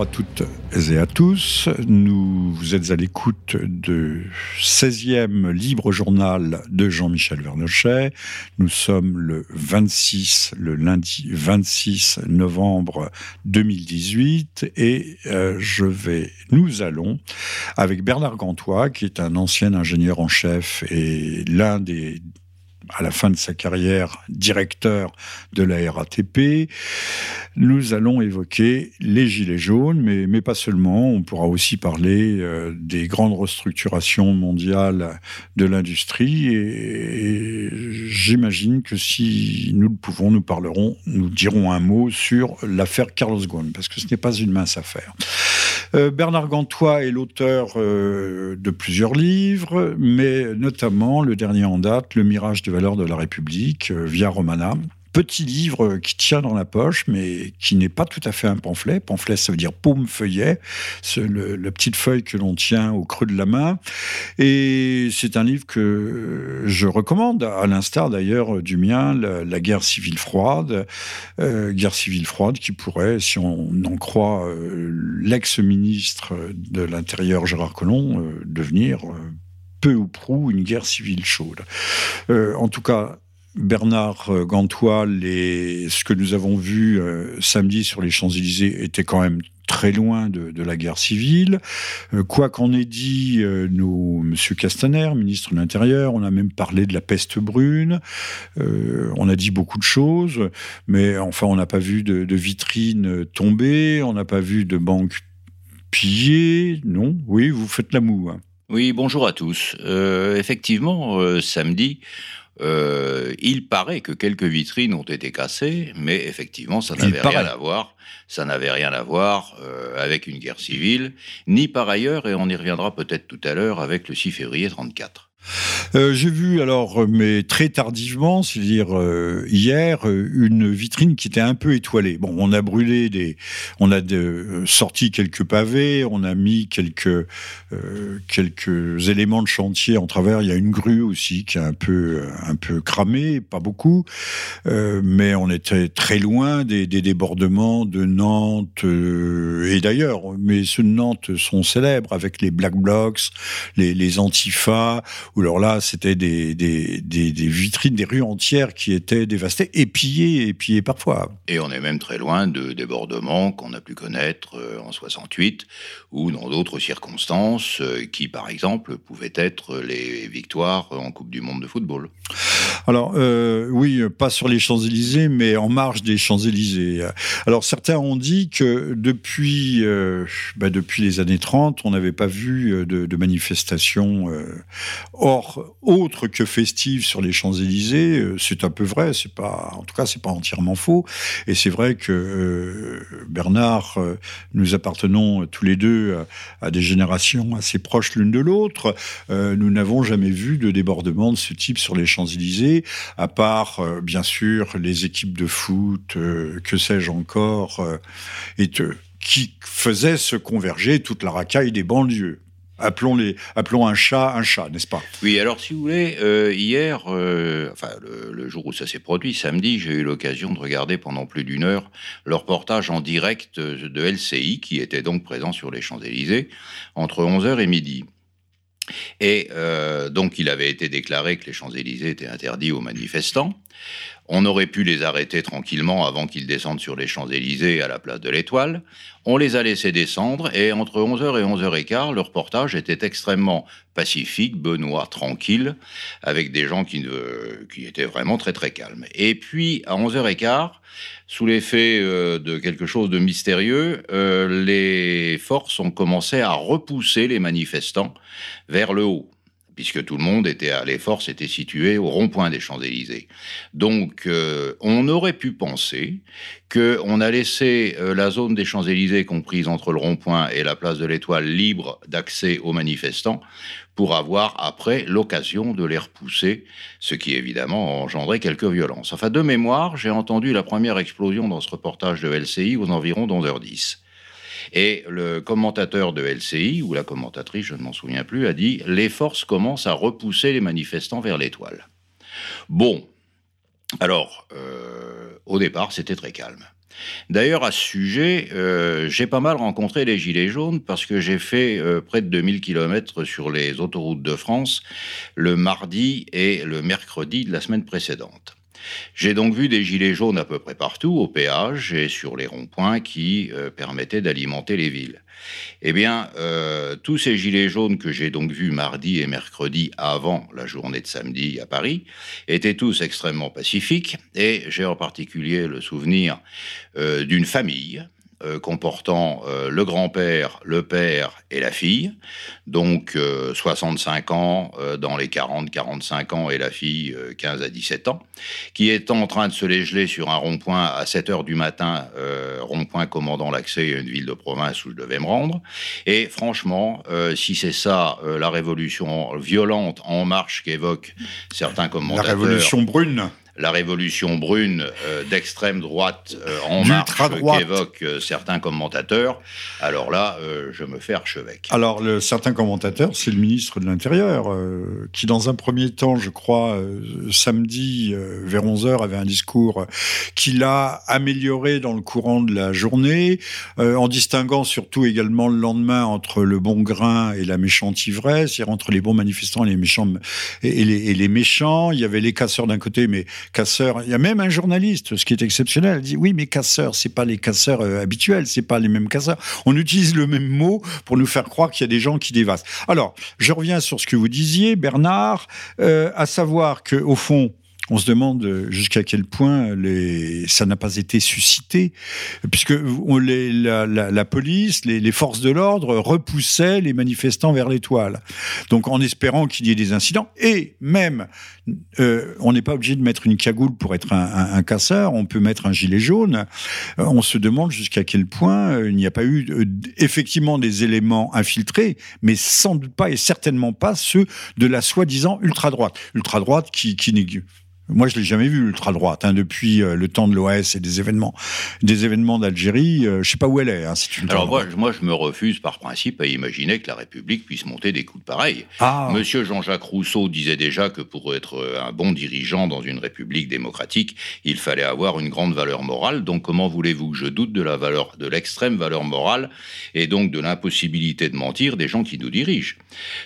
À toutes et à tous. Nous, vous êtes à l'écoute du 16e libre journal de Jean-Michel Vernochet. Nous sommes le 26, le lundi 26 novembre 2018 et euh, je vais, nous allons, avec Bernard Gantois, qui est un ancien ingénieur en chef et l'un des à la fin de sa carrière directeur de la RATP. Nous allons évoquer les gilets jaunes, mais, mais pas seulement. On pourra aussi parler euh, des grandes restructurations mondiales de l'industrie. Et, j'imagine que si nous le pouvons, nous parlerons, nous dirons un mot sur l'affaire Carlos Ghosn, parce que ce n'est pas une mince affaire. Euh, Bernard Gantois est l'auteur euh, de plusieurs livres, mais notamment le dernier en date, Le Mirage des valeurs de la République, euh, via Romana, petit livre qui tient dans la poche, mais qui n'est pas tout à fait un pamphlet. Pamphlet, ça veut dire paume feuillet, le, la petite feuille que l'on tient au creux de la main. Et c'est un livre que je recommande, à l'instar d'ailleurs du mien, la, guerre civile froide, euh, guerre civile froide qui pourrait, si on en croit euh, l'ex-ministre de l'Intérieur Gérard Collomb, euh, devenir peu ou prou une guerre civile chaude. en tout cas, Bernard euh, Gantois, ce que nous avons vu euh, samedi sur les Champs-Élysées était quand même très loin de, la guerre civile. Euh, quoi qu'en ait dit M. Castaner, ministre de l'Intérieur, on a même parlé de la peste brune, on a dit beaucoup de choses, mais enfin on n'a pas vu de, vitrines tomber, on n'a pas vu de banques pillées, non? Oui, vous faites la moue. Oui, bonjour à tous. effectivement, samedi, euh, il paraît que quelques vitrines ont été cassées, mais effectivement, ça n'avait rien à voir. Ça n'avait rien à voir euh, avec une guerre civile, ni par ailleurs, et on y reviendra peut-être tout à l'heure, avec le 6 février 34. Euh, j'ai vu alors, mais très tardivement, c'est-à-dire euh, hier, une vitrine qui était un peu étoilée. Bon, on a brûlé des, on a sorti quelques pavés, on a mis quelques quelques éléments de chantier en travers. Il y a une grue aussi qui est un peu un peu cramée, pas beaucoup, mais on était très loin des, débordements de Nantes et d'ailleurs. Mais ceux de Nantes sont célèbres avec les black blocs, les, les antifas alors là, c'était des, des, vitrines, des rues entières qui étaient dévastées et pillées, et pillées parfois. Et on est même très loin de débordements qu'on a pu connaître euh, en 68 ou dans d'autres circonstances euh, qui, par exemple, pouvaient être les victoires en Coupe du Monde de football. Alors, euh, oui, pas sur les Champs-Élysées, mais en marge des Champs-Élysées. Alors, certains ont dit que depuis, bah, depuis les années 30, on n'avait pas vu de, de manifestations Or, autre que festive sur les Champs-Élysées, euh, c'est un peu vrai, c'est pas, en tout cas, c'est pas entièrement faux. Et c'est vrai que euh, Bernard, euh, nous appartenons tous les deux à, des générations assez proches l'une de l'autre. nous n'avons jamais vu de débordement de ce type sur les Champs-Élysées, à part, bien sûr, les équipes de foot, que sais-je encore, et qui faisaient se converger toute la racaille des banlieues. Appelons, les, appelons un chat un chat, n'est-ce pas? Oui, alors si vous voulez, euh, hier, euh, enfin le, jour où ça s'est produit, samedi, j'ai eu l'occasion de regarder pendant plus d'une heure le reportage en direct de LCI, qui était donc présent sur les Champs-Élysées, entre 11h et midi. Et euh, donc il avait été déclaré que les Champs-Élysées étaient interdits aux manifestants. On aurait pu les arrêter tranquillement avant qu'ils descendent sur les Champs-Élysées à la place de l'Étoile. On les a laissés descendre et entre 11h et 11h15, le reportage était extrêmement pacifique, benoît, tranquille, avec des gens qui, qui étaient vraiment très très calmes. Et puis à 11h15, sous l'effet euh, de quelque chose de mystérieux, euh, les forces ont commencé à repousser les manifestants vers le haut puisque tout le monde était à les forces étaient situées au rond-point des Champs-Élysées. Donc, euh, on aurait pu penser qu'on a laissé euh, la zone des Champs-Élysées comprise entre le rond-point et la place de l'Étoile libre d'accès aux manifestants pour avoir après l'occasion de les repousser, ce qui évidemment a engendré quelques violences. Enfin, de mémoire, j'ai entendu la première explosion dans ce reportage de LCI aux environs d'11h10. Et le commentateur de LCI, ou la commentatrice, je ne m'en souviens plus, a dit Les forces commencent à repousser les manifestants vers l'étoile. Bon, alors, euh, au départ, c'était très calme. D'ailleurs, à ce sujet, euh, j'ai pas mal rencontré les Gilets jaunes parce que j'ai fait euh, près de 2000 km sur les autoroutes de France le mardi et le mercredi de la semaine précédente. J'ai donc vu des gilets jaunes à peu près partout, au péage et sur les ronds-points qui euh, permettaient d'alimenter les villes. Eh bien, euh, tous ces gilets jaunes que j'ai donc vus mardi et mercredi avant la journée de samedi à Paris étaient tous extrêmement pacifiques et j'ai en particulier le souvenir euh, d'une famille euh, comportant euh, le grand-père, le père et la fille, donc 65 euh, ans dans les 40-45 ans et la fille 15 à 17 ans, qui est en train de se les geler sur un rond-point à 7 heures du matin, rond-point commandant l'accès à une ville de province où je devais me rendre. Et franchement, si c'est ça la révolution violente en marche qu'évoquent certains commentateurs... La révolution brune la révolution brune euh, d'extrême droite euh, en marche qu'évoquent euh, certains commentateurs, alors là, je me fais archevêque. Alors, le, certains commentateurs, c'est le ministre de l'Intérieur, qui dans un premier temps, je crois, samedi, vers 11h, avait un discours qu'il a amélioré dans le courant de la journée, en distinguant surtout également le lendemain entre le bon grain et la méchante ivresse, c'est-à-dire entre les bons manifestants et les méchants. Et les, et les méchants, il y avait les casseurs d'un côté, mais Il y a même un journaliste, ce qui est exceptionnel, dit oui, mais casseurs, c'est pas les casseurs euh, habituels, c'est pas les mêmes casseurs. On utilise le même mot pour nous faire croire qu'il y a des gens qui dévastent. Alors, je reviens sur ce que vous disiez, Bernard, euh, à savoir que au fond, on se demande jusqu'à quel point ça n'a pas été suscité, puisque la, police, les, forces de l'ordre repoussaient les manifestants vers l'étoile. Donc en espérant qu'il y ait des incidents, et même, euh, on n'est pas obligé de mettre une cagoule pour être un, casseur, on peut mettre un gilet jaune. Euh, on se demande jusqu'à quel point euh, il n'y a pas eu effectivement des éléments infiltrés, mais sans doute pas et certainement pas ceux de la soi-disant ultra-droite. Ultra-droite qui, qui moi, je l'ai jamais vu l'ultra-droite hein, depuis euh, le temps de l'OS et des événements, des événements d'Algérie. Je euh, je sais pas où elle est. Hein, Alors moi, moi, je me refuse par principe à imaginer que la République puisse monter des coups de pareil. Ah. Monsieur Jean-Jacques Rousseau disait déjà que pour être euh, un bon dirigeant dans une République démocratique, il fallait avoir une grande valeur morale. Donc, comment voulez-vous que je doute de la valeur, de l'extrême valeur morale et donc de l'impossibilité de mentir des gens qui nous dirigent?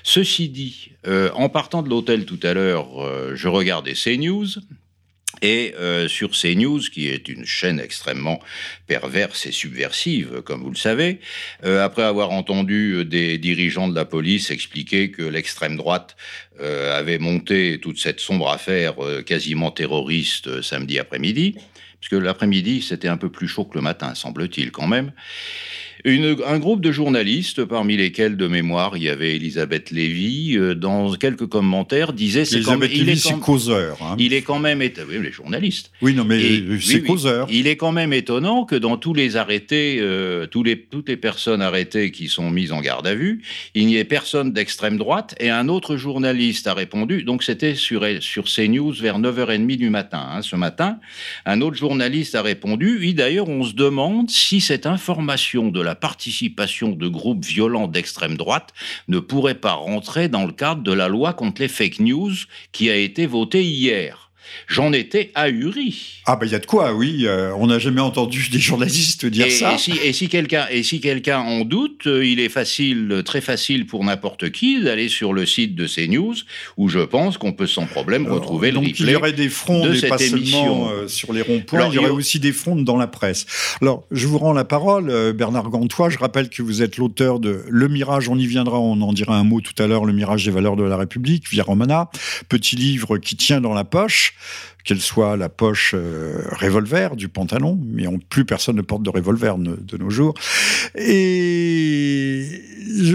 Ceci dit, en partant de l'hôtel tout à l'heure, je regardais CNews et euh, sur CNews, qui est une chaîne extrêmement perverse et subversive, comme vous le savez, euh, après avoir entendu des dirigeants de la police expliquer que l'extrême droite euh, avait monté toute cette sombre affaire quasiment terroriste samedi après-midi, puisque l'après-midi c'était un peu plus chaud que le matin, semble-t-il quand même, un groupe de journalistes, parmi lesquels de mémoire il y avait Elisabeth Lévy, euh, dans quelques commentaires disait c'est quand même il est c'est causeur. Hein. Il est quand même oui, les journalistes. Oui non mais c'est causeur. Il est quand même étonnant que dans tous les arrêtés, euh, tous les toutes les personnes arrêtées qui sont mises en garde à vue, il n'y ait personne d'extrême droite et un autre journaliste a répondu. Donc c'était sur sur CNews vers 9h30 du matin. Hein, ce matin, un autre journaliste a répondu. Oui d'ailleurs on se demande si cette information de la la participation de groupes violents d'extrême droite ne pourrait pas rentrer dans le cadre de la loi contre les fake news qui a été votée hier. J'en étais ahuri. Ah ben il y a de quoi, oui. Euh, on n'a jamais entendu des journalistes dire ça. Et si, et si quelqu'un si en doute, euh, il est facile, très facile pour n'importe qui d'aller sur le site de CNews, où je pense qu'on peut sans problème retrouver le replay Il y aurait des frondes, de cette émission. Euh, sur les ronds-points. Il y aurait aussi des frondes dans la presse. Alors je vous rends la parole, Bernard Gantois. Je rappelle que vous êtes l'auteur de Le Mirage. On y viendra. On en dira un mot tout à l'heure. Le Mirage des valeurs de la République, via Romana. Petit livre qui tient dans la poche qu'elle soit la poche euh, revolver du pantalon, mais plus personne ne porte de revolver de nos jours. Et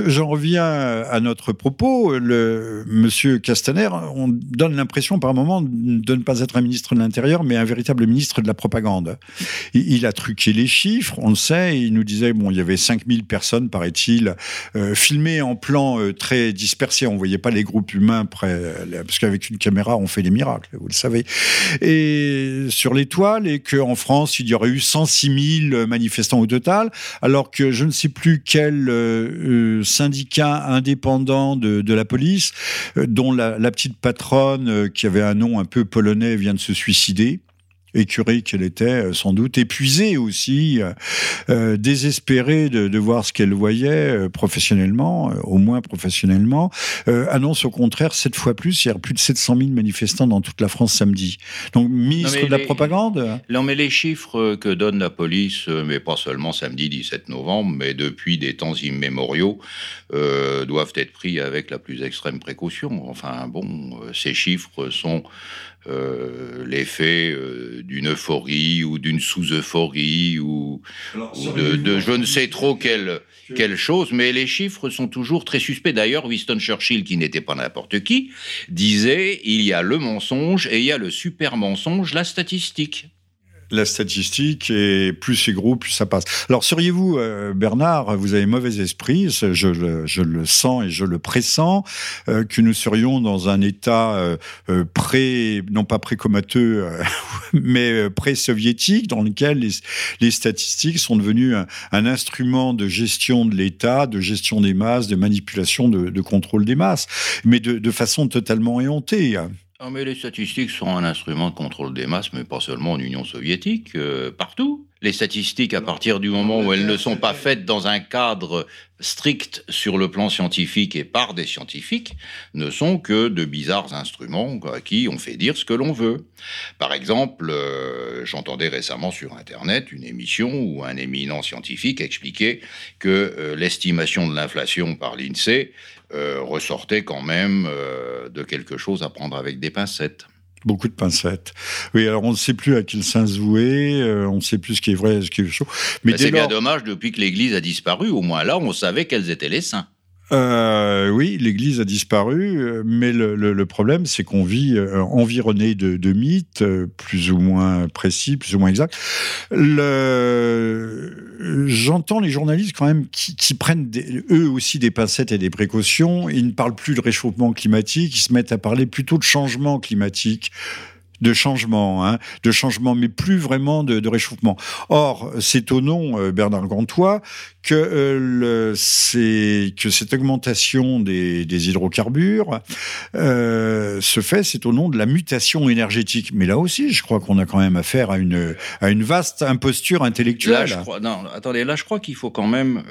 j'en reviens à notre propos. Le monsieur Castaner, on donne l'impression par moment de ne pas être un ministre de l'Intérieur, mais un véritable ministre de la propagande. Il, a truqué les chiffres, on le sait. Il nous disait bon, il y avait 5000 personnes, paraît-il, euh, filmées en plan euh, très dispersé. On voyait pas les groupes humains près, parce qu'avec une caméra, on fait des miracles, vous le savez et sur l'étoile, et qu'en France, il y aurait eu 106 000 manifestants au total, alors que je ne sais plus quel euh, euh, syndicat indépendant de, la police, euh, dont la, petite patronne, qui avait un nom un peu polonais, vient de se suicider. Écurée qu'elle était, euh, sans doute épuisée aussi, euh, euh, désespérée de, voir ce qu'elle voyait professionnellement, au moins professionnellement, annonce au contraire sept fois plus, il y a plus de 700 000 manifestants dans toute la France samedi. Donc ministre de la propagande Non mais les chiffres que donne la police, mais pas seulement samedi 17 novembre, mais depuis des temps immémoriaux, doivent être pris avec la plus extrême précaution. Enfin bon, ces chiffres sont euh, l'effet euh, d'une euphorie ou d'une sous-euphorie ou, de, je ne sais trop quelle, quelle chose, mais les chiffres sont toujours très suspects. D'ailleurs, Winston Churchill, qui n'était pas n'importe qui, disait il y a le mensonge et il y a le super mensonge, la statistique la statistique et plus c'est gros, plus ça passe. Alors seriez-vous, euh, Bernard, vous avez mauvais esprit, je le, je le sens et je le pressens, euh, que nous serions dans un état euh, pré, non pas pré-comateux, mais pré-soviétique, dans lequel les, les, statistiques sont devenues un, instrument de gestion de l'État, de gestion des masses, de manipulation, de, de contrôle des masses, mais de, de façon totalement éhontée. Ah, mais les statistiques sont un instrument de contrôle des masses, mais pas seulement en Union soviétique, euh, partout. Les statistiques, à partir du moment où elles ne sont pas faites dans un cadre strict sur le plan scientifique et par des scientifiques, ne sont que de bizarres instruments à qui on fait dire ce que l'on veut. Par exemple, euh, j'entendais récemment sur Internet une émission où un éminent scientifique expliquait que euh, l'estimation de l'inflation par l'INSEE euh, ressortait quand même euh, de quelque chose à prendre avec des pincettes. Beaucoup de pincettes. Oui, alors on ne sait plus à quel sens se vouer, euh, on ne sait plus ce qui est vrai, ce qui est chaud. Mais c'est bien dommage, depuis que l'Église a disparu, au moins là, on savait quels étaient les saints. Euh, oui, l'Église a disparu, euh, mais le, problème, c'est qu'on vit euh, environné de, mythes, plus ou moins précis, plus ou moins exacts. J'entends les journalistes quand même qui, prennent eux aussi des pincettes et des précautions. Ils ne parlent plus de réchauffement climatique, ils se mettent à parler plutôt de changement climatique de changement, hein, de changement, mais plus vraiment de, réchauffement. Or, c'est au nom, euh, Bernard Gantois, que, euh, que cette augmentation des, hydrocarbures euh, se fait, c'est au nom de la mutation énergétique. Mais là aussi, je crois qu'on a quand même affaire à une, à une vaste imposture intellectuelle. Attendez, là, je crois qu'il faut quand même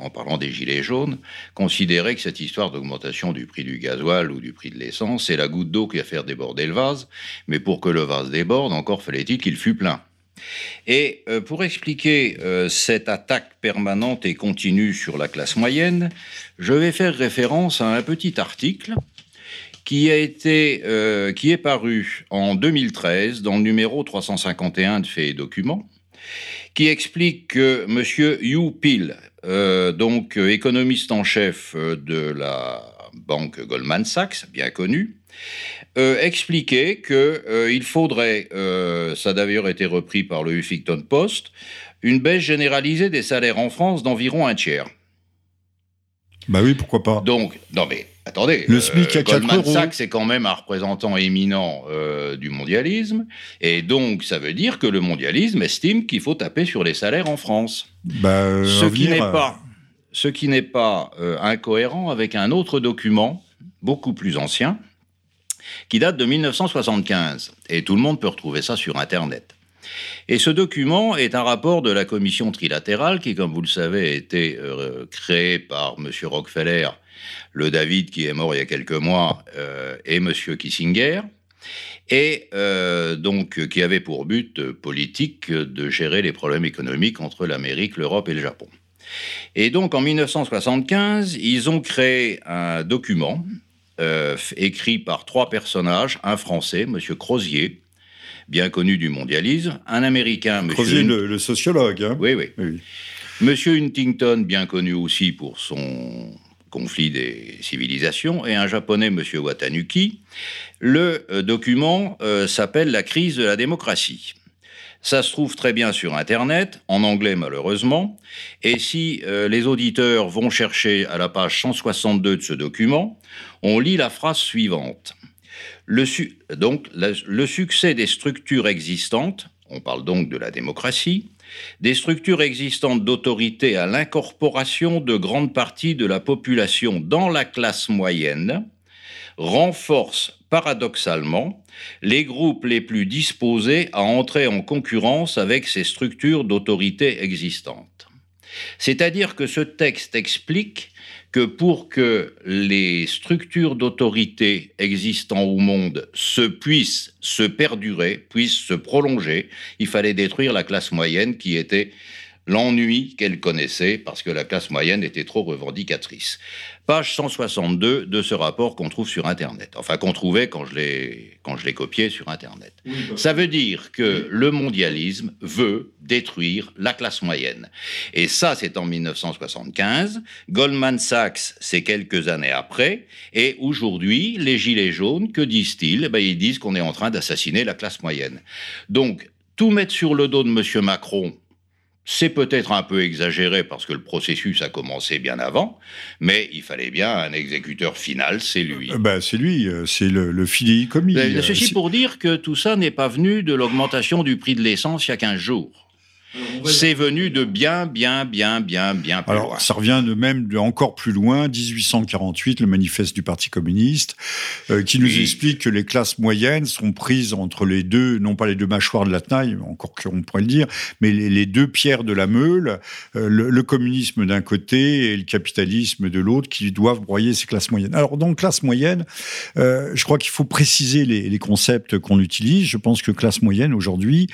en parlant des gilets jaunes, considérer que cette histoire d'augmentation du prix du gasoil ou du prix de l'essence, c'est la goutte d'eau qui va faire déborder le vase, mais pour que le vase déborde, encore fallait-il qu'il fût plein. Et euh, pour expliquer euh, cette attaque permanente et continue sur la classe moyenne, je vais faire référence à un petit article qui a été, euh, qui est paru en 2013 dans le numéro 351 de Faits et Documents, qui explique que M. Yu Pil, euh, donc euh, économiste en chef euh, de la banque Goldman Sachs, bien connue, expliquait qu'il faudrait, ça a d'ailleurs été repris par le Huffington Post, une baisse généralisée des salaires en France d'environ un tiers. Bah oui, pourquoi pas. Donc, non mais attendez, le SMIC à Goldman Sachs c'est quand même un représentant éminent du mondialisme, et donc ça veut dire que le mondialisme estime qu'il faut taper sur les salaires en France. Bah, ce, qui n'est pas, ce qui n'est pas incohérent avec un autre document beaucoup plus ancien qui date de 1975. Et tout le monde peut retrouver ça sur Internet. Et ce document est un rapport de la commission trilatérale qui, comme vous le savez, a été euh, créée par M. Rockefeller, le David qui est mort il y a quelques mois, euh, et M. Kissinger, et euh, donc qui avait pour but politique de gérer les problèmes économiques entre l'Amérique, l'Europe et le Japon. Et donc en 1975, ils ont créé un document écrit par trois personnages, un Français, M. Crozier, bien connu du mondialisme, un Américain, M. Crozier, le, sociologue. Hein. oui, oui. oui. Monsieur Huntington, bien connu aussi pour son conflit des civilisations, et un japonais, M. Watanuki. Le euh, document euh, s'appelle La crise de la démocratie. Ça se trouve très bien sur Internet, en anglais malheureusement, et si euh, les auditeurs vont chercher à la page 162 de ce document, on lit la phrase suivante. Le donc, le succès des structures existantes, on parle donc de la démocratie, des structures existantes d'autorité à l'incorporation de grandes parties de la population dans la classe moyenne, renforce paradoxalement, les groupes les plus disposés à entrer en concurrence avec ces structures d'autorité existantes. C'est-à-dire que ce texte explique que pour que les structures d'autorité existant au monde se puissent se perdurer, puissent se prolonger, il fallait détruire la classe moyenne qui était l'ennui qu'elle connaissait parce que la classe moyenne était trop revendicatrice. Page 162 de ce rapport qu'on trouve sur Internet. Enfin, qu'on trouvait quand je l'ai, copié sur Internet. Ça veut dire que le mondialisme veut détruire la classe moyenne. Et ça, c'est en 1975. Goldman Sachs, c'est quelques années après. Et aujourd'hui, les Gilets jaunes, que disent-ils? Eh ben, Ils disent qu'on est en train d'assassiner la classe moyenne. Donc, tout mettre sur le dos de M. Macron, c'est peut-être un peu exagéré parce que le processus a commencé bien avant, mais il fallait bien un exécuteur final, c'est lui. Euh, ben, c'est lui, euh, c'est le, le fidéicommis. Ben, ceci pour dire que tout ça n'est pas venu de l'augmentation du prix de l'essence il y a 15 jours. C'est venu de bien, bien, bien, bien, bien plus Alors, loin. ça revient de même de encore plus loin, 1848, le manifeste du Parti communiste, euh, qui nous Oui. explique que les classes moyennes sont prises entre les deux, non pas les deux mâchoires de la taille, encore qu'on pourrait le dire, mais les, les deux pierres de la meule, euh, le, le communisme d'un côté et le capitalisme de l'autre, qui doivent broyer ces classes moyennes. Alors, donc, classe moyenne, euh, je crois qu'il faut préciser les, les concepts qu'on utilise. Je pense que classe moyenne, aujourd'hui,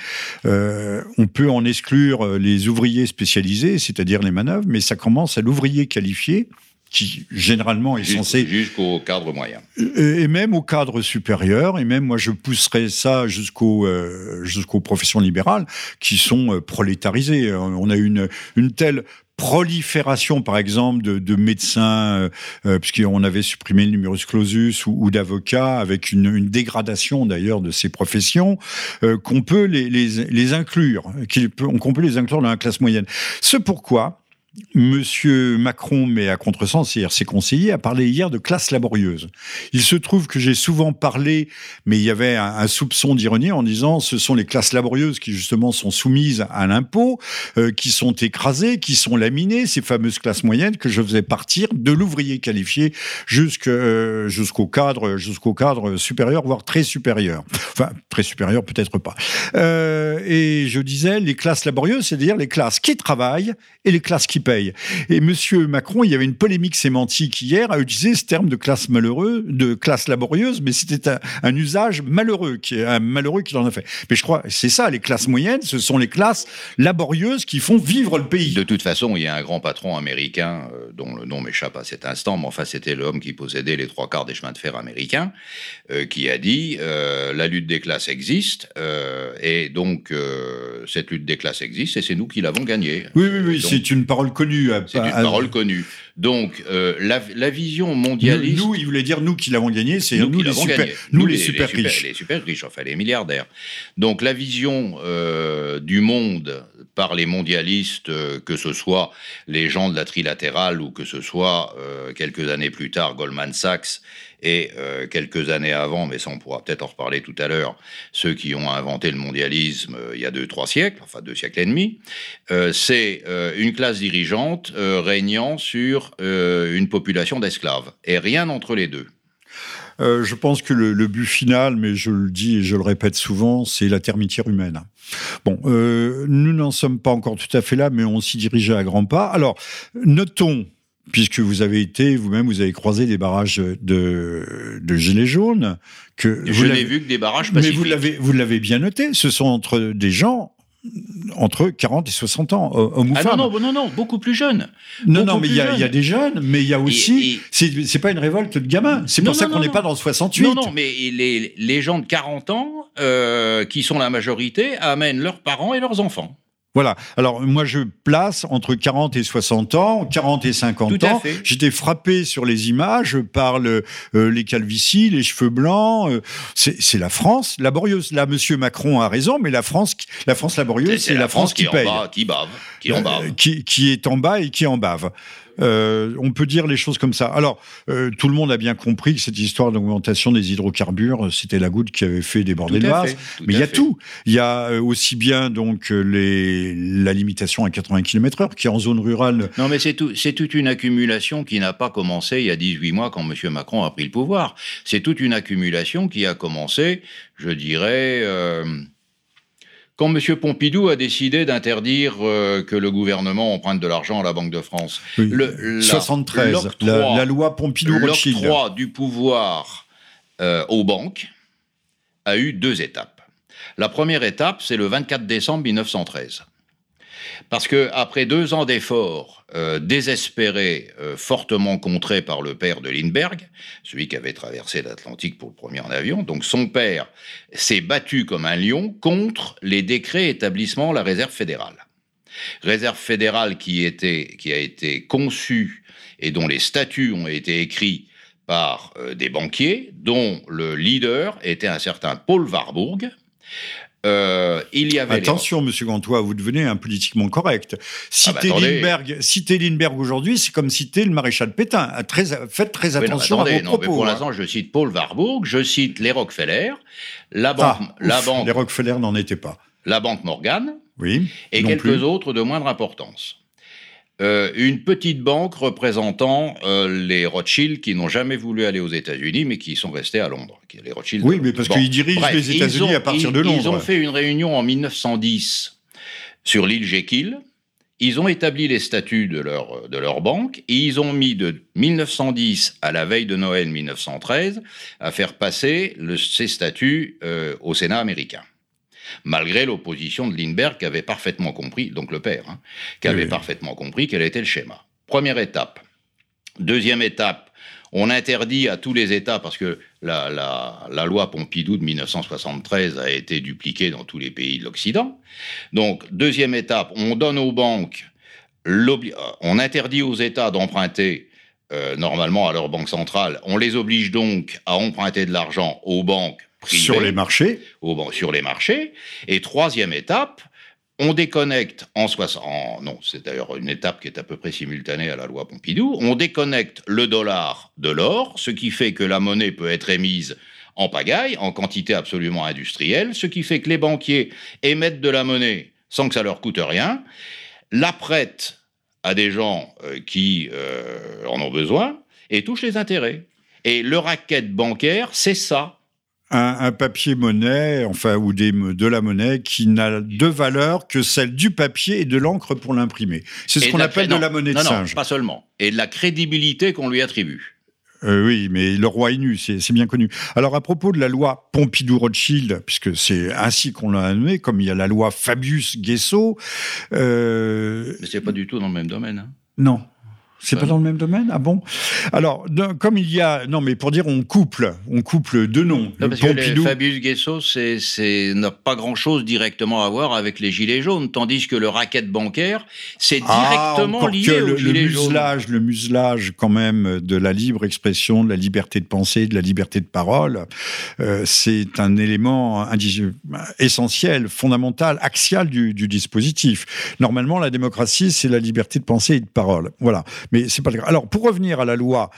euh, on peut en exclure euh, les ouvriers spécialisés, c'est-à-dire les manœuvres, mais ça commence à l'ouvrier qualifié, qui généralement est Jus- censé Jusqu'au cadre moyen. euh, et même au cadre supérieur, et même moi je pousserais ça jusqu'au euh, jusqu'aux professions libérales qui sont euh, prolétarisées. On a une une telle prolifération, par exemple, de, de médecins, euh, euh, puisqu'on avait supprimé le numerus clausus, ou, ou d'avocats, avec une, une dégradation d'ailleurs de ces professions, euh, qu'on peut les, les, les inclure, qu'on peut les inclure dans la classe moyenne. Ce pourquoi Monsieur Macron, mais à contresens, c'est-à-dire ses conseillers, a parlé hier de classe laborieuse. Il se trouve que j'ai souvent parlé, mais il y avait un, soupçon d'ironie en disant ce sont les classes laborieuses qui justement sont soumises à l'impôt, euh, qui sont écrasées, qui sont laminées, ces fameuses classes moyennes que je faisais partir de l'ouvrier qualifié euh, jusqu'au cadre, jusqu'au cadre supérieur, voire très supérieur. Enfin, très supérieur peut-être pas. Euh, et je disais les classes laborieuses, c'est-à-dire les classes qui travaillent et les classes qui Et Monsieur Macron, il y avait une polémique sémantique hier à utiliser ce terme de classe malheureux, de classe laborieuse, mais c'était un, un usage malheureux, qui un malheureux qui en a fait. Mais je crois, c'est ça, les classes moyennes, ce sont les classes laborieuses qui font vivre le pays. De toute façon, il y a un grand patron américain, euh, dont le nom m'échappe à cet instant, mais enfin c'était l'homme qui possédait les trois quarts des chemins de fer américains, euh, qui a dit euh, la lutte des classes existe, et donc cette lutte des classes existe, et c'est nous qui l'avons gagnée. Oui, oui, oui, c'est une parole connue. à- c'est une à- parole connue. Donc euh, la, la vision mondialiste. nous, il voulait dire nous qui l'avons gagné, c'est nous, les super, gagné. nous, les, super riches. les super riches, enfin les milliardaires. Donc la vision euh, du monde par les mondialistes, euh, que ce soit les gens de la trilatérale ou que ce soit quelques années plus tard Goldman Sachs et euh, quelques années avant, mais ça on pourra peut-être en reparler tout à l'heure, ceux qui ont inventé le mondialisme euh, il y a deux, trois siècles, enfin deux siècles et demi, euh, c'est une classe dirigeante régnant sur une population d'esclaves et rien entre les deux. Je pense que le, but final, mais je le dis et je le répète souvent, c'est la termitière humaine. Bon, nous n'en sommes pas encore tout à fait là, mais on s'y dirigeait à grands pas. Alors, notons, puisque vous avez été, vous-même, vous avez croisé des barrages de, de gilets jaunes, que Je l'avez- vu que des barrages mais pacifiques. vous l'avez, vous l'avez bien noté, ce sont entre des gens entre 40 et 60 ans, hommes ou Ah femmes. non, non, non, non, beaucoup plus jeunes. Non, Beaucoup non, mais il y, a- y des jeunes, mais il y a aussi. et- C'est pas une révolte de gamins. C'est Non, pour ça qu'on n'est pas dans le 68. Non, non, mais les, les gens de 40 ans, euh, qui sont la majorité, amènent leurs parents et leurs enfants. Voilà. Alors, moi, je place entre 40 et 60 ans, 40 et 50 Tout à ans. J'étais frappé sur les images par le, euh, les calvities, les cheveux blancs. euh, c'est la France laborieuse. Là, Monsieur Macron a raison, mais la France, la France laborieuse, c'est la, France qui, paye. en bas, qui bave, qui en bave. Euh, qui, qui est en bas et qui en bave. Euh, on peut dire les choses comme ça. Alors, euh, tout le monde a bien compris que cette histoire d'augmentation des hydrocarbures, c'était la goutte qui avait fait déborder le vase. Mais il y a tout. Il y a euh, aussi bien donc les, la limitation à 80 km/h qui en zone rurale. Non, mais c'est tout, c'est toute une accumulation qui n'a pas commencé il y a 18 mois quand M. Macron a pris le pouvoir. C'est toute une accumulation qui a commencé, je dirais. Quand M. Pompidou a décidé d'interdire euh, que le gouvernement emprunte de l'argent à la Banque de France, le, 73, la, loi Pompidou-Rothschild. L'octroi du pouvoir euh, aux banques a eu deux étapes. La première étape, c'est le 24 décembre 1913. Parce que après deux ans d'efforts euh, désespérés, euh, fortement contrés par le père de Lindbergh, celui qui avait traversé l'Atlantique pour le premier en avion, donc son père s'est battu comme un lion contre les décrets établissant la réserve fédérale. Réserve fédérale qui, a été conçue et dont les statuts ont été écrits par euh, des banquiers, dont le leader était un certain Paul Warburg, euh, il y avait Attention, Monsieur Gantois, vous devenez un politiquement correct. Citer ah bah Lindbergh, aujourd'hui, c'est comme citer le maréchal Pétain. Très, faites très attention à vos propos. pour hein. l'instant, je cite Paul Warburg, je cite les Rockefeller, la banque, ah, la banque. Les Rockefeller n'en étaient pas. La banque Morgan. Oui. Et quelques autres de moindre importance. Euh, une petite banque représentant euh, les Rothschild qui n'ont jamais voulu aller aux États-Unis, mais qui sont restés à Londres. Les Rothschild, oui, mais parce qu'ils dirigent les États-Unis à partir de Londres. Ils ont fait une réunion en 1910 sur l'île Jekyll. Ils ont établi les statuts de leur, de leur banque et ils ont mis de 1910 à la veille de Noël 1913 à faire passer le, ces statuts euh, au Sénat américain malgré l'opposition de Lindbergh qui avait parfaitement compris, donc le père, hein, qui avait parfaitement compris quel était le schéma. Première étape. Deuxième étape, on interdit à tous les États, parce que la, la, loi Pompidou de 1973 a été dupliquée dans tous les pays de l'Occident. Donc, deuxième étape, on donne aux banques, on interdit aux États d'emprunter euh, normalement à leur banque centrale. On les oblige donc à emprunter de l'argent aux banques sur les marchés bon, Sur les marchés. Et troisième étape, on déconnecte en 60. non, c'est d'ailleurs une étape qui est à peu près simultanée à la loi Pompidou. On déconnecte le dollar de l'or, ce qui fait que la monnaie peut être émise en pagaille, en quantité absolument industrielle, ce qui fait que les banquiers émettent de la monnaie sans que ça leur coûte rien, la prêtent à des gens euh, qui euh, en ont besoin et touchent les intérêts. Et le racket bancaire, c'est ça un, papier monnaie, enfin, ou des, de la monnaie qui n'a de valeur que celle du papier et de l'encre pour l'imprimer. C'est ce qu'on appelle de la monnaie de singe. Non, pas seulement. Et de la crédibilité qu'on lui attribue. Euh, oui, mais le roi est nu, c'est bien connu. Alors, à propos de la loi Pompidou-Rothschild, puisque c'est ainsi qu'on l'a nommé, comme il y a la loi Fabius-Guesso. Euh... Mais c'est pas du tout dans le même domaine. Hein. Non, c'est pas dans le même domaine? Ah bon? Alors, comme il y a... Non, mais pour dire on couple, on couple deux noms. Non, parce que Fabius Guesso, c'est n'a pas grand-chose directement à voir avec les gilets jaunes, tandis que le racket bancaire, c'est ah, directement lié que le, muselage, Le muselage, quand même, de la libre expression, de la liberté de penser, de la liberté de parole, euh, c'est un élément essentiel, fondamental, axial du, du dispositif. Normalement, la démocratie, c'est la liberté de penser et de parole. Voilà mais c'est pas le cas. Alors, pour revenir à la loi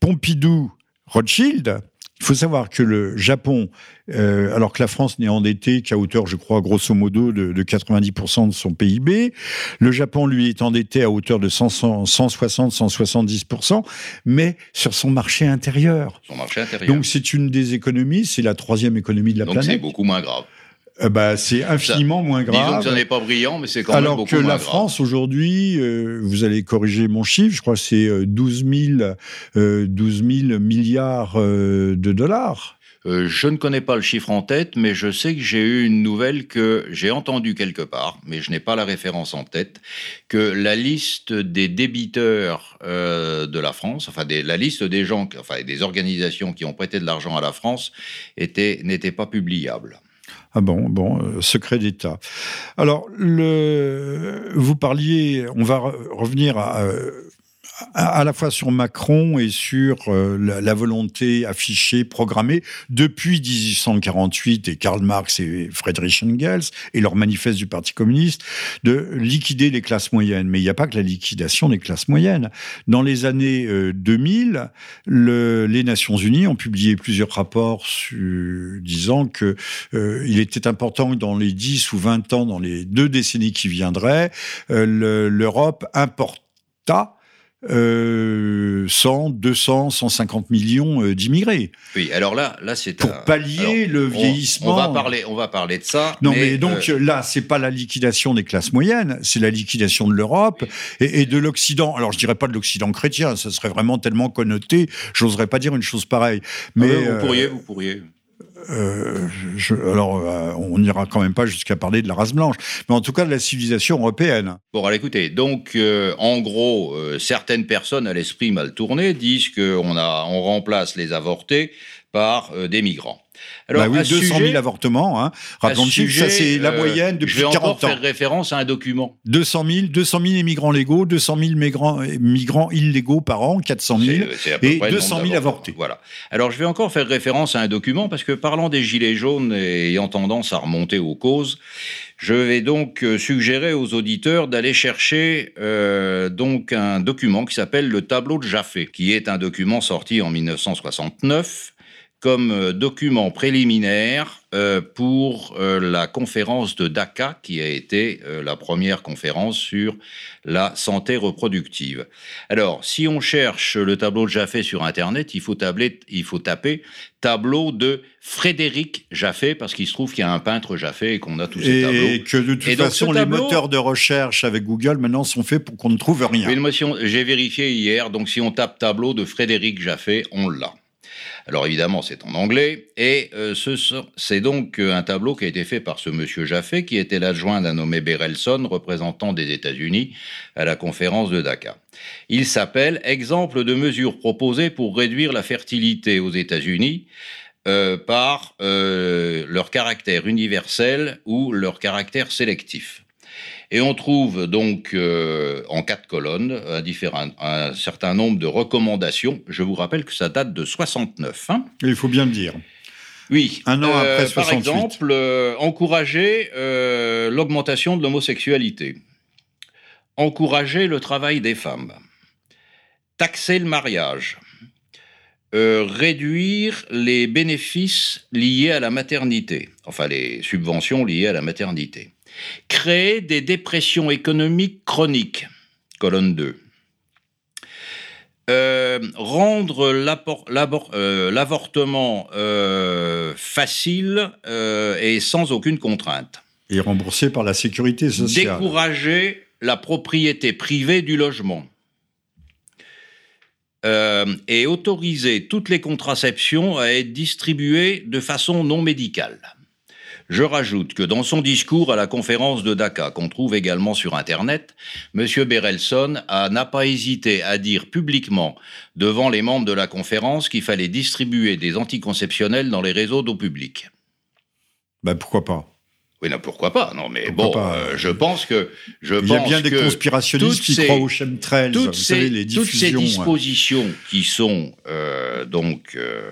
Pompidou-Rothschild, il faut savoir que le Japon, euh, alors que la France n'est endettée qu'à hauteur, je crois, grosso modo, de, 90% de son PIB, le Japon, lui, est endetté à hauteur de 160-170%, mais sur son marché intérieur. Son marché intérieur. Donc c'est une des économies, c'est la troisième économie de la planète. Donc c'est beaucoup moins grave. Euh, bah, c'est infiniment moins grave. Disons que ça n'est pas brillant, mais c'est quand même beaucoup moins grave. Alors que la France, aujourd'hui, euh, vous allez corriger mon chiffre, je crois que c'est 12 000, 12 000 milliards euh, de dollars. je ne connais pas le chiffre en tête, mais je sais que j'ai eu une nouvelle que j'ai entendue quelque part, mais je n'ai pas la référence en tête, que la liste des débiteurs de la France, enfin des, la liste des gens, enfin des organisations qui ont prêté de l'argent à la France, n'était pas publiable. Ah bon, bon, euh, secret d'État. Alors, le, vous parliez, on va revenir à, à la fois sur Macron et sur euh, la, volonté affichée, programmée depuis 1848 et Karl Marx et Friedrich Engels et leur manifeste du Parti communiste de liquider les classes moyennes. Mais il n'y a pas que la liquidation des classes moyennes. Dans les années 2000, euh, les Nations Unies ont publié plusieurs rapports disant que euh, il était important que dans les 10 ou 20 ans, dans les deux décennies qui viendraient, l'Europe importa euh, 100, 200, 150 millions euh, d'immigrés. Oui, alors là, là c'est pour pallier le vieillissement. On va parler, on va parler de ça. Non, mais, donc euh, là, c'est pas la liquidation des classes moyennes, c'est la liquidation de l'Europe et, et, de l'Occident. Alors, je dirais pas de l'Occident chrétien, ça serait vraiment tellement connoté. J'oserais pas dire une chose pareille. Mais vous pourriez, vous pourriez. Euh, alors, euh, on n'ira quand même pas jusqu'à parler de la race blanche, mais en tout cas de la civilisation européenne. Bon, alors écoutez, donc euh, en gros, certaines personnes à l'esprit mal tourné disent qu'on on remplace les avortés par des migrants. Alors, bah oui, 200 000 avortements, hein. Rappelons ça c'est la euh, moyenne depuis je vais 40 encore faire référence à un document. 200 000, 200 000 immigrants légaux, 200 000 migrants, migrants illégaux par an, 400 000, et 200 000 avortés. Voilà. Alors je vais encore faire référence à un document parce que parlant des gilets jaunes et ayant tendance à remonter aux causes, je vais donc euh, suggérer aux auditeurs d'aller chercher euh, donc un document qui s'appelle le tableau de Jaffé, qui est un document sorti en 1969 comme euh, document préliminaire euh, pour euh, la conférence de Dakar, qui a été la première conférence sur la santé reproductive. Alors, si on cherche le tableau de Jaffé sur Internet, il faut, il faut taper tableau de Frédéric Jaffé, parce qu'il se trouve qu'il y a un peintre Jaffé et qu'on a tous ces tableaux. Et que de toute façon, les moteurs de recherche avec Google maintenant sont faits pour qu'on ne trouve rien. J'ai vérifié hier, donc si on tape tableau de Frédéric Jaffé, on l'a. Alors évidemment, c'est en anglais, et euh, c'est donc euh, un tableau qui a été fait par ce monsieur Jaffé, qui était l'adjoint d'un nommé Berelson, représentant des États-Unis à la conférence de Dakar. Il s'appelle Exemple de mesures proposées pour réduire la fertilité aux États-Unis. Euh, par leur caractère universel ou leur caractère sélectif. Et on trouve donc euh, en quatre colonnes un, un, certain nombre de recommandations. Je vous rappelle que ça date de 69. Hein. Il faut bien le dire. Oui. Un an après 68. Euh, par exemple, euh, encourager l'augmentation de l'homosexualité. Encourager le travail des femmes. Taxer le mariage. réduire les bénéfices liés à la maternité, enfin les subventions liées à la maternité créer des dépressions économiques chroniques, colonne 2. Euh, rendre euh, l'avortement euh, facile et sans aucune contrainte. Et remboursé par la sécurité sociale. Décourager la propriété privée du logement. et autoriser toutes les contraceptions à être distribuées de façon non médicale. Je rajoute que dans son discours à la conférence de Dakar, qu'on trouve également sur Internet, M. Berelson n'a pas hésité à dire publiquement devant les membres de la conférence qu'il fallait distribuer des anticonceptionnels dans les réseaux d'eau publique. Ben pourquoi pas? Oui, non, pourquoi pas? Non, mais bon, euh, je pense que je il y a bien des conspirationnistes qui croient aux chemtrails. Toutes, vous savez, les toutes ces dispositions qui sont euh, donc euh,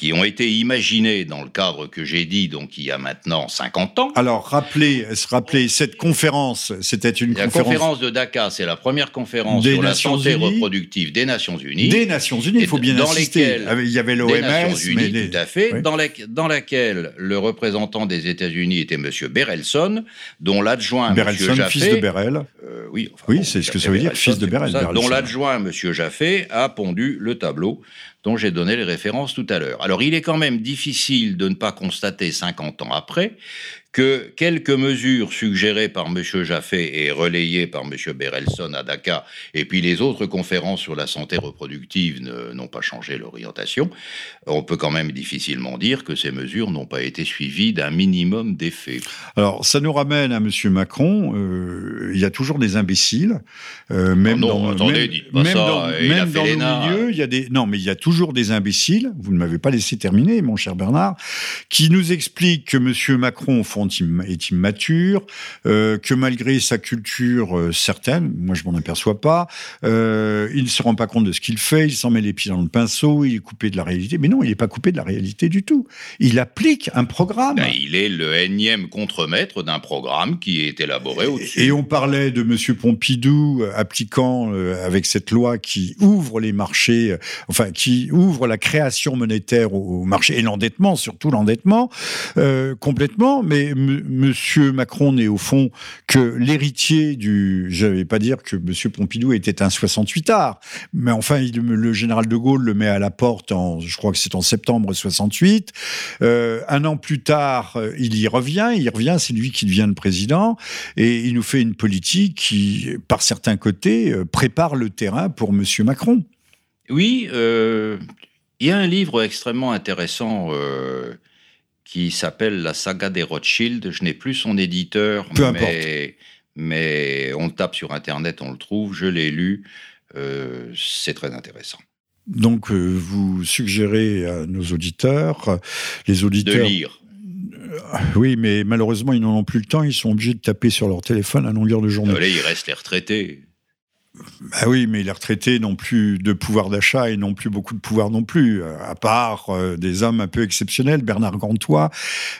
qui ont été imaginés dans le cadre que j'ai dit, donc il y a maintenant 50 ans. Alors, rappelez, rappelez cette conférence, c'était une la conférence... conférence de Dakar, c'est la première conférence sur la santé reproductive des Nations Unies. Des Nations Unies, il faut bien dans insister. Ah, il y avait l'OMS, mais tout à fait, dans, dans, laquelle le représentant des États-Unis était M. Berelson, dont l'adjoint M. Jaffé... fils de Berel. Euh, oui, oui c'est ce que ça veut dire, fils de Berel. dont l'adjoint M. Jaffé a pondu le tableau dont j'ai donné les références tout à l'heure. Alors il est quand même difficile de ne pas constater 50 ans après que quelques mesures suggérées par M. Jaffé et relayées par M. Berelson à Dakar, et puis les autres conférences sur la santé reproductive n'ont pas changé l'orientation, on peut quand même difficilement dire que ces mesures n'ont pas été suivies d'un minimum d'effets. Alors, ça nous ramène à M. Macron. Euh, il y a toujours des imbéciles, euh, même non, dans, attendez, même, pas même ça, dans, même dans le milieu, il y a des non, mais il y a toujours des imbéciles. Vous ne m'avez pas laissé terminer, mon cher Bernard, qui nous expliquent que M. Macron Est immature, euh, que malgré sa culture euh, certaine, moi je m'en aperçois pas, euh, il ne se rend pas compte de ce qu'il fait, il s'en met les pieds dans le pinceau, il est coupé de la réalité. Mais non, il n'est pas coupé de la réalité du tout. Il applique un programme. Ben, il est le énième contremaître d'un programme qui est élaboré au-dessus. Et on parlait de M. Pompidou appliquant avec cette loi qui ouvre les marchés, enfin qui ouvre la création monétaire au, marché et l'endettement, surtout l'endettement, complètement. Mais Monsieur Macron n'est au fond que l'héritier du. Je vais pas dire que Monsieur Pompidou était un 68 art, mais enfin, le général de Gaulle le met à la porte en, je crois que c'est en septembre 68. Euh, un an plus tard, euh, il y revient. Il revient, c'est lui qui devient le président, et il nous fait une politique qui, par certains côtés, euh, prépare le terrain pour Monsieur Macron. Oui, il y a un livre extrêmement intéressant qui s'appelle La saga des Rothschild. Je n'ai plus son éditeur, mais, mais on le tape sur Internet, on le trouve. Je l'ai lu. Euh, c'est très intéressant. Donc, euh, vous suggérez à nos auditeurs, les auditeurs. De lire. Euh, oui, mais malheureusement, ils n'en ont plus le temps. Ils sont obligés de taper sur leur téléphone à longueur de journée. Là, il reste les retraités. Bah oui, mais les retraités n'ont plus de pouvoir d'achat et n'ont plus beaucoup de pouvoir non plus, euh, à part euh, des hommes un peu exceptionnels. Bernard Gantois,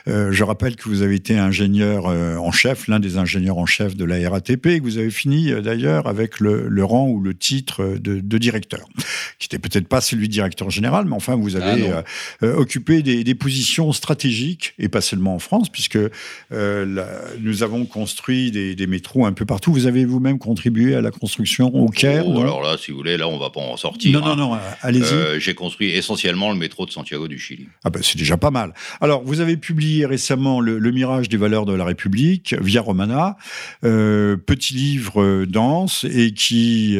euh, je rappelle que vous avez été ingénieur en chef, l'un des ingénieurs en chef de la RATP, et que vous avez fini d'ailleurs avec le, rang ou le titre de, directeur, qui n'était peut-être pas celui de directeur général, mais enfin vous avez ah occupé des, positions stratégiques, et pas seulement en France, puisque nous avons construit des, des métros un peu partout. Vous avez vous-même contribué à la construction au Caire oh, Alors là, si vous voulez, là, on va pas en sortir. Non, non, non, allez-y. Euh, j'ai construit essentiellement le métro de Santiago du Chili. Ah ben, c'est déjà pas mal. Alors, vous avez publié récemment le, Mirage des valeurs de la République, via Romana, euh, petit livre euh, dense et qui,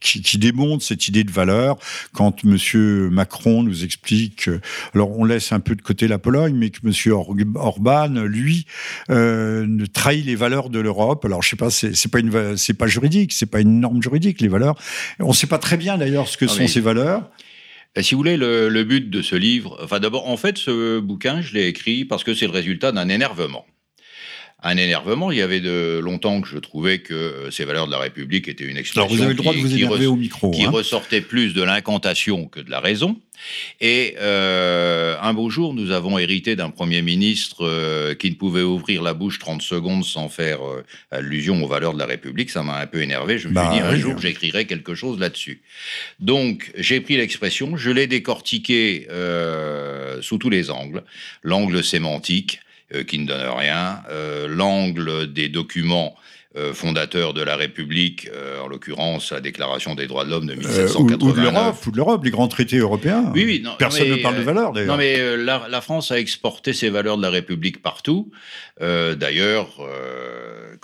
qui, démontre cette idée de valeur quand Monsieur Macron nous explique, alors on laisse un peu de côté la Pologne, mais que Monsieur Orban, lui, trahit les valeurs de l'Europe. Alors, je sais pas, c'est pas une, c'est pas juridique, c'est pas une norme juridique, les valeurs. On ne sait pas très bien d'ailleurs ce que sont ces valeurs. Euh, si vous voulez, le, but de ce livre, enfin d'abord, en fait, ce bouquin, je l'ai écrit parce que c'est le résultat d'un énervement un énervement. Il y avait de longtemps que je trouvais que euh, ces valeurs de la République étaient une expression Alors vous avez le droit qui, de vous énerver au micro, qui hein. ressortait plus de l'incantation que de la raison. Et euh, un beau jour, nous avons hérité d'un Premier ministre euh, qui ne pouvait ouvrir la bouche 30 secondes sans faire allusion aux valeurs de la République. Ça m'a un peu énervé. Je me suis bah dit, un jour, j'écrirai quelque chose là-dessus. Donc, j'ai pris l'expression, je l'ai décortiquée sous tous les angles. L'angle sémantique, qui ne donne rien, euh, l'angle des documents euh, fondateur de la République, euh, en l'occurrence la Déclaration des droits de l'homme de 1789. Euh, ou, de l'Europe, ou de l'Europe, les grands traités européens. Oui, oui. Personne ne parle de valeurs, d'ailleurs. Non, mais la, France a exporté ses valeurs de la République partout. d'ailleurs,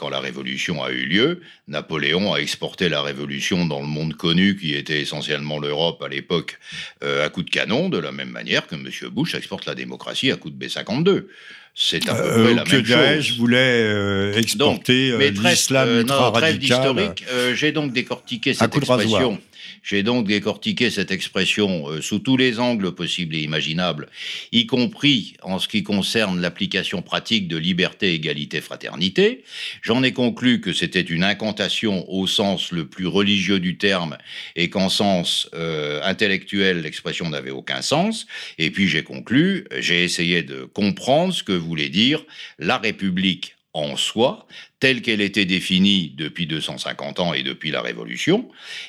quand la Révolution a eu lieu, Napoléon a exporté la Révolution dans le monde connu, qui était essentiellement l'Europe à l'époque, à coup de canon, de la même manière que M. Bush exporte la démocratie à coup de B-52. C'est à peu euh, près la que même Daesh voulait euh, exporter euh, l'islam ultra-radical. J'ai donc décortiqué cette expression j'ai donc décortiqué cette expression euh, sous tous les angles possibles et imaginables, y compris en ce qui concerne l'application pratique de liberté, égalité, fraternité. J'en ai conclu que c'était une incantation au sens le plus religieux du terme et qu'en sens euh, intellectuel, l'expression n'avait aucun sens. Et puis j'ai conclu, j'ai essayé de comprendre ce que voulait dire la République en soi, telle qu'elle était définie depuis 250 ans et depuis la Révolution,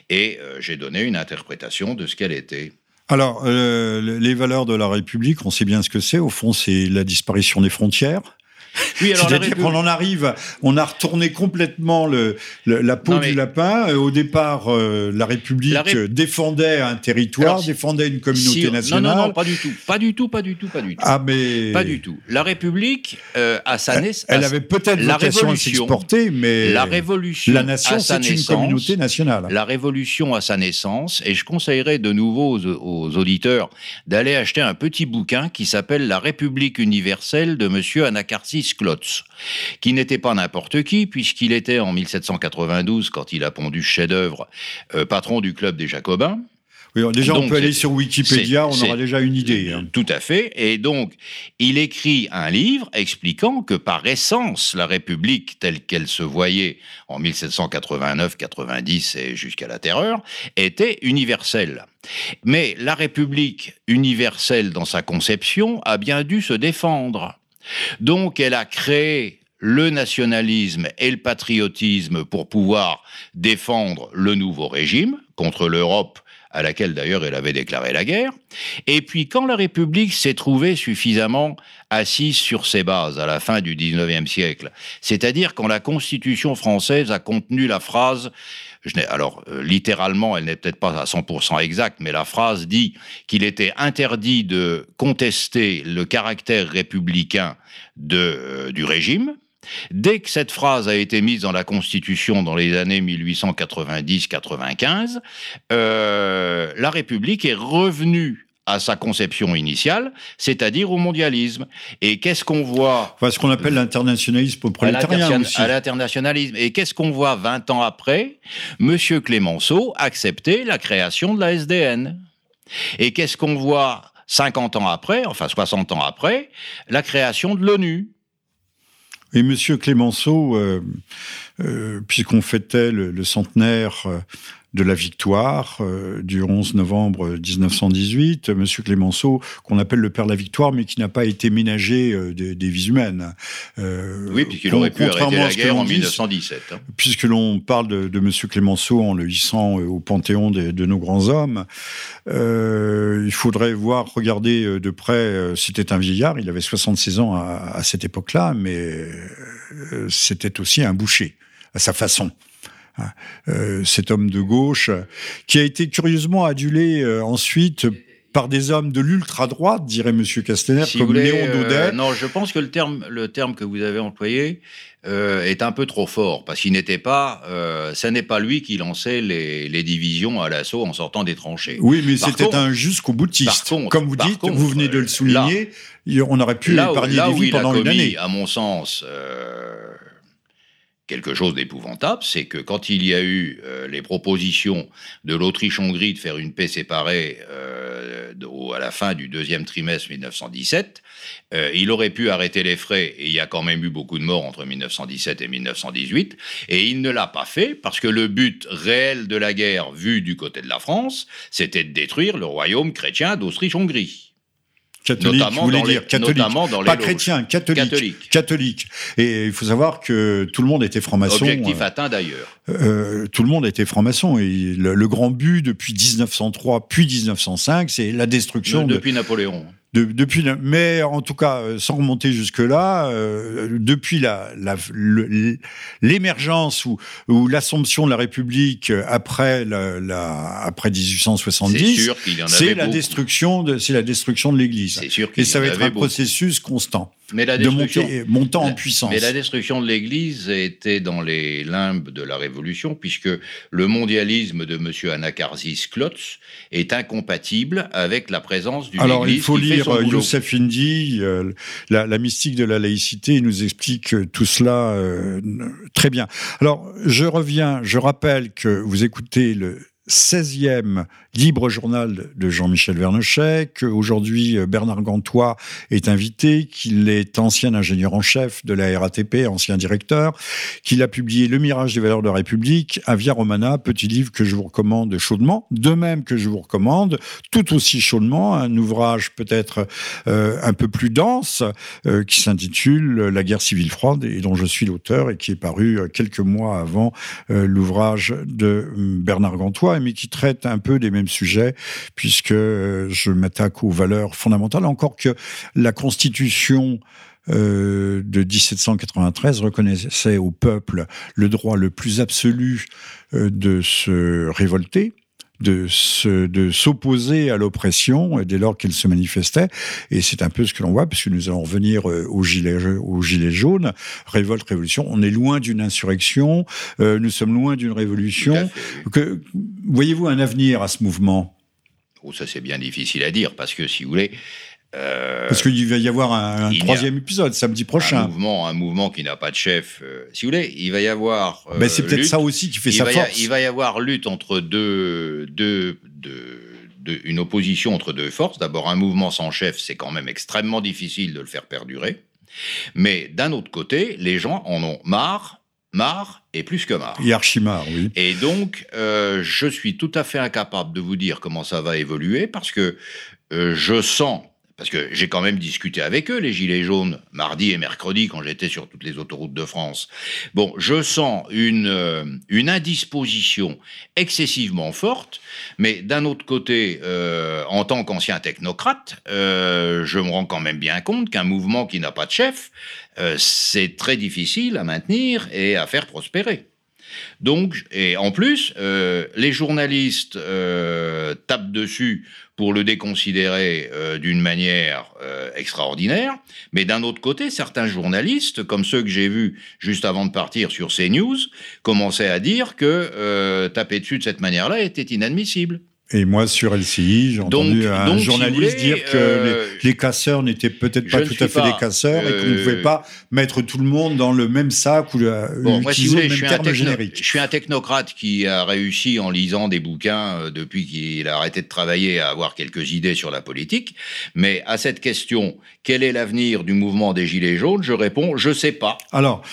et euh, j'ai donné une interprétation de ce qu'elle était. Alors, euh, les valeurs de la République, on sait bien ce que c'est. Au fond, c'est la disparition des frontières. Oui, alors C'est-à-dire qu'on en arrive, on a retourné complètement le, la peau du lapin. Euh, au départ, euh, la République défendait un territoire, défendait une communauté nationale. Non, non, non, pas du tout, pas du tout, pas du tout, pas du tout. Ah mais pas du tout. La République, euh, à sa naissance, elle avait peut-être vocation à s'exporter, mais la révolution, la nation, c'est une communauté nationale. La révolution à sa naissance, et je conseillerais de nouveau aux, aux auditeurs d'aller acheter un petit bouquin qui s'appelle La République universelle de Monsieur Anacarsis Klotz, qui n'était pas n'importe qui, puisqu'il était en 1792, quand il a pondu chef-d'œuvre, euh, patron du club des Jacobins. déjà, on peut aller sur Wikipédia, on aura déjà une idée. Hein. Tout à fait. Et donc, il écrit un livre expliquant que par essence, la République telle qu'elle se voyait en 1789, 90 et jusqu'à la Terreur était universelle. Mais la République universelle dans sa conception a bien dû se défendre. Donc, elle a créé le nationalisme et le patriotisme pour pouvoir défendre le nouveau régime contre l'Europe à laquelle d'ailleurs elle avait déclaré la guerre. Et puis quand la République s'est trouvée suffisamment assise sur ses bases à la fin du XIXe siècle, c'est-à-dire quand la Constitution française a contenu la phrase alors, euh, littéralement, elle n'est peut-être pas à 100% exacte, mais la phrase dit qu'il était interdit de contester le caractère républicain euh, du régime, Dès que cette phrase a été mise dans la Constitution dans les années 1890-95, euh, la République est revenue à sa conception initiale, c'est-à-dire au mondialisme. Et qu'est-ce qu'on voit enfin, Ce qu'on appelle l'internationalisme prolétarien À l'internationalisme. Et qu'est-ce qu'on voit 20 ans après? Monsieur Clémenceau accepter la création de la SDN. Et qu'est-ce qu'on voit 50 ans après, enfin 60 ans après, la création de l'ONU. Et Monsieur Clémenceau, euh, euh, puisqu'on fêtait le, centenaire euh, de la victoire euh, du 11 novembre 1918. Monsieur Clémenceau, qu'on appelle le père de la victoire, mais qui n'a pas été ménagé euh, des, vies humaines. Euh, oui, puisqu'il aurait pu arrêter la guerre en 1917. Hein. Puisque l'on parle de, de, Monsieur Clémenceau en le hissant au panthéon de, nos grands hommes, il faudrait voir, regarder de près, c'était un vieillard, il avait 76 ans à, à cette époque-là, mais c'était aussi un boucher, à sa façon. Euh, cet homme de gauche, qui a été curieusement adulé euh, ensuite par des hommes de l'ultra-droite, dirait M. Castaner, comme Léon euh, Daudet. non, je pense que le terme, le terme que vous avez employé est un peu trop fort, parce qu'il n'était pas, ce n'est pas lui qui lançait les, divisions à l'assaut en sortant des tranchées. Oui, mais c'était un jusqu'au boutiste. comme vous dites, vous venez de le souligner, on aurait pu épargner des vies pendant une année. À mon sens, quelque chose d'épouvantable, c'est que quand il y a eu euh, les propositions de l'Autriche-Hongrie de faire une paix séparée euh, à la fin du deuxième trimestre 1917, euh, il aurait pu arrêter les frais, et il y a quand même eu beaucoup de morts entre 1917 et 1918, et il ne l'a pas fait parce que le but réel de la guerre, vu du côté de la France, c'était de détruire le royaume chrétien d'Autriche-Hongrie. Catholique, notamment vous dire catholique, notamment dans les pas chrétien, catholique, catholique, Et il faut savoir que tout le monde était franc-maçon. Objectif euh, atteint d'ailleurs. Euh, tout le monde était franc-maçon et le, grand but depuis 1903 puis 1905, c'est la destruction. depuis Napoléon depuis, mais en tout cas, euh, sans remonter jusque-là, euh, depuis la, l'émergence ou, ou l'assomption de la République après, la, après 1870, c'est la destruction de, la destruction de l'Église. Et ça va être un processus constant. Mais la de montant en puissance. Mais la destruction de l'Église était dans les limbes de la Révolution, puisque le mondialisme de M. Anacarsis Klotz est incompatible avec la présence d'une Alors, Église il faut lire euh, Youssef Indy, euh, la, mystique de la laïcité, il nous explique tout cela euh, très bien. Alors, je reviens, je rappelle que vous écoutez le 16e libre journal de Jean-Michel Vernochet, qu'aujourd'hui euh, Bernard Gantois est invité, qu'il est ancien ingénieur en chef de la RATP, ancien directeur, qu'il a publié Le Mirage des valeurs de la République, Avia Romana, petit livre que je vous recommande chaudement, de même que je vous recommande tout aussi chaudement un ouvrage peut-être euh, un peu plus dense euh, qui s'intitule La guerre civile froide et dont je suis l'auteur et qui est paru quelques mois avant l'ouvrage de Bernard Gantois, mais qui traite un peu des sujet, puisque euh, je m'attaque aux valeurs fondamentales, encore que la Constitution euh, de 1793 reconnaissait au peuple le droit le plus absolu euh, de se révolter, de de s'opposer à l'oppression dès lors qu'elle se manifestait. Et c'est un peu ce que l'on voit puisque nous allons revenir aux gilets aux gilets jaunes révolte révolution. On est loin d'une insurrection. Nous sommes loin d'une révolution. Que Voyez-vous un avenir à ce mouvement? Oh, ça c'est bien difficile à dire, parce que si vous voulez... Euh, parce qu'il va y avoir un, troisième épisode samedi prochain. Un mouvement, un mouvement qui n'a pas de chef. Euh, si vous voulez, il va y avoir. Euh, c'est peut-être ça aussi qui fait sa force. il va y avoir lutte entre deux, deux, deux, une opposition entre deux forces. D'abord, un mouvement sans chef, c'est quand même extrêmement difficile de le faire perdurer. Mais d'un autre côté, les gens en ont marre, marre et plus que marre. Et archimar, oui. Et donc, euh, je suis tout à fait incapable de vous dire comment ça va évoluer parce que euh, je sens parce que j'ai quand même discuté avec eux, les Gilets jaunes, mardi et mercredi, quand j'étais sur toutes les autoroutes de France. Bon, je sens une, euh, une indisposition excessivement forte, mais d'un autre côté, euh, en tant qu'ancien technocrate, euh, je me rends quand même bien compte qu'un mouvement qui n'a pas de chef, c'est très difficile à maintenir et à faire prospérer. Donc, et en plus, les journalistes tapent dessus pour le déconsidérer euh, d'une manière euh, extraordinaire. Mais d'un autre côté, certains journalistes, comme ceux que j'ai vus juste avant de partir sur CNews, commençaient à dire que euh, taper dessus de cette manière-là était inadmissible. Et moi, sur LCI, j'ai entendu un journaliste dire que euh, les, casseurs n'étaient peut-être pas tout à fait des casseurs et qu'on ne pouvait euh, pas mettre tout le monde dans le même sac ou le, bon, moi, si le même je terme générique. Je suis un technocrate qui a réussi en lisant des bouquins euh, depuis qu'il a arrêté de travailler à avoir quelques idées sur la politique. Mais à cette question, quel est l'avenir du mouvement des Gilets jaunes Je réponds, je sais pas. Alors,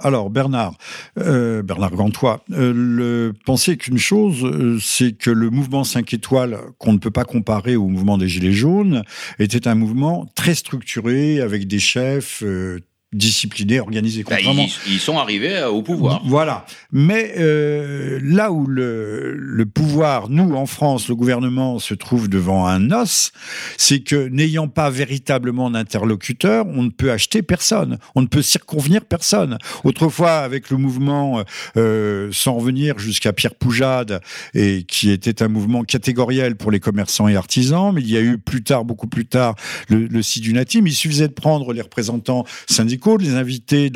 alors Bernard, Bernard Gantois, le, pensez qu'une chose, c'est que le mouvement 5 étoiles, qu'on ne peut pas comparer au mouvement des Gilets jaunes, était un mouvement très structuré, avec des chefs euh, disciplinés, organisés. Bah, ils, sont arrivés euh, au pouvoir. Voilà. Mais euh, là où le, le, pouvoir, nous en France, le gouvernement se trouve devant un os, c'est que n'ayant pas véritablement d'interlocuteur, on ne peut acheter personne, on ne peut circonvenir personne. Autrefois, avec le mouvement, euh, sans revenir jusqu'à Pierre Poujade, et qui était un mouvement catégoriel pour les commerçants et artisans, mais il y a eu plus tard, beaucoup plus tard, le, le SIDUNATIM, il suffisait de prendre les représentants syndicaux de les inviter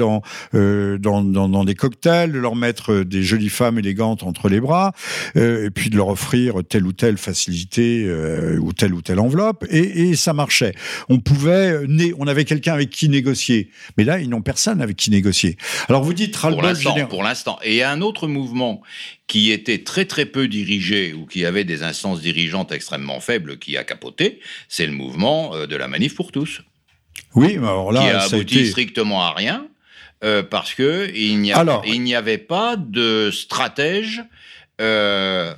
euh, dans, dans, des cocktails, de leur mettre des jolies femmes élégantes entre les bras, euh, et puis de leur offrir telle ou telle facilité euh, ou telle ou telle enveloppe, et, ça marchait. On pouvait, on avait quelqu'un avec qui négocier, mais là, ils n'ont personne avec qui négocier. Alors vous dites pour l'instant, pour l'instant. Et il y a un autre mouvement qui était très très peu dirigé ou qui avait des instances dirigeantes extrêmement faibles qui a capoté, c'est le mouvement de la manif pour tous. Oui, alors là, qui a abouti strictement à rien, euh, parce que il n'y avait pas de stratège. Euh,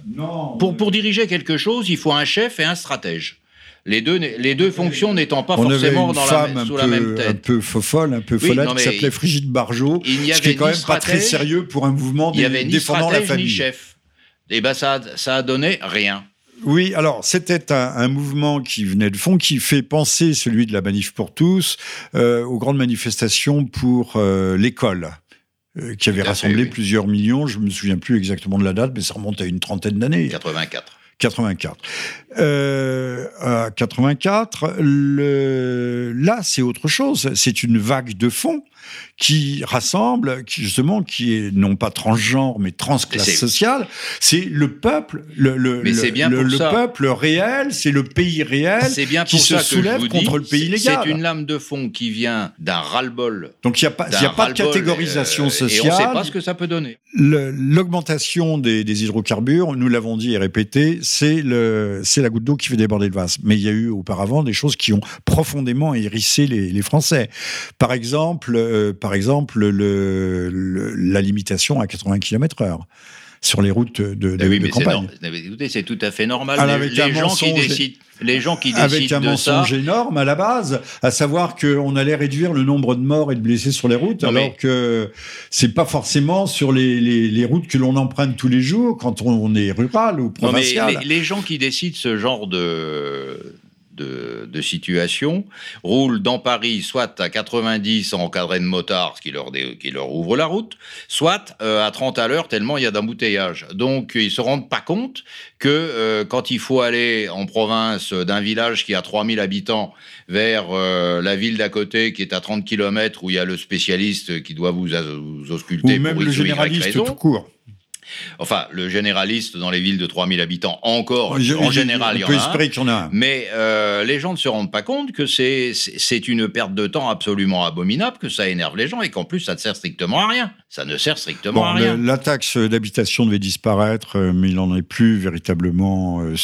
pour, pour diriger quelque chose, il faut un chef et un stratège. Les deux, les deux fonctions n'étant pas forcément dans la, sous la même tête. Un peu folle, un peu folle, qui s'appelait Frigide Barjot, il y avait ce qui est quand même pas très sérieux pour un mouvement il y avait défendant la famille. Ni chef. Et eh ben ça, ça a donné rien. Oui, alors c'était un, mouvement qui venait de fond, qui fait penser celui de la manif pour tous euh, aux grandes manifestations pour euh, l'école. Euh, qui avait rassemblé plusieurs millions, je me souviens plus exactement de la date, mais ça remonte à une trentaine d'années. 84. 84. Euh, à 84, le, là, c'est autre chose. C'est une vague de fond qui rassemble, qui justement, qui est non pas transgenre, mais transclasse sociale. C'est le peuple, le, le, le, peuple réel, c'est le pays réel bien qui se soulève contre le pays légal. C'est une lame de fond qui vient d'un ras-le-bol. Donc il n'y a pas, y a pas de catégorisation sociale. Euh, et on ne sait pas ce que ça peut donner. L'augmentation des, des, hydrocarbures, nous l'avons dit et répété, c'est la goutte d'eau qui fait déborder le vase. Mais il y a eu auparavant des choses qui ont profondément hérissé les, les Français. Par exemple, euh, par exemple le, la limitation à 80 km/h sur les routes de, de, eh oui, mais campagne. C'est tout à fait normal. les, gens qui décident, les gens qui décident avec un mensonge énorme à la base, à savoir qu'on allait réduire le nombre de morts et de blessés sur les routes, alors que c'est pas forcément sur les, les, les routes que l'on emprunte tous les jours quand on, est rural ou provincial. les, gens qui décident ce genre de de, situation, roulent dans Paris soit à 90 en encadré de motards qui leur, qui leur ouvre la route, soit euh, à 30 à l'heure tellement il y a d'embouteillage. Donc ils se rendent pas compte que euh, quand il faut aller en province d'un village qui a 3000 habitants vers euh, la ville d'à côté qui est à 30 km où il y a le spécialiste qui doit vous, ausculter Ou même le généraliste tout court Enfin, le généraliste dans les villes de 3000 habitants, encore, en général, il y en a. un. Mais euh, les gens ne se rendent pas compte que c'est une perte de temps absolument abominable, que ça énerve les gens et qu'en plus, ça ne sert strictement à rien. Ça ne sert strictement à rien. La taxe d'habitation devait disparaître, euh, mais il n'en est plus véritablement. Euh,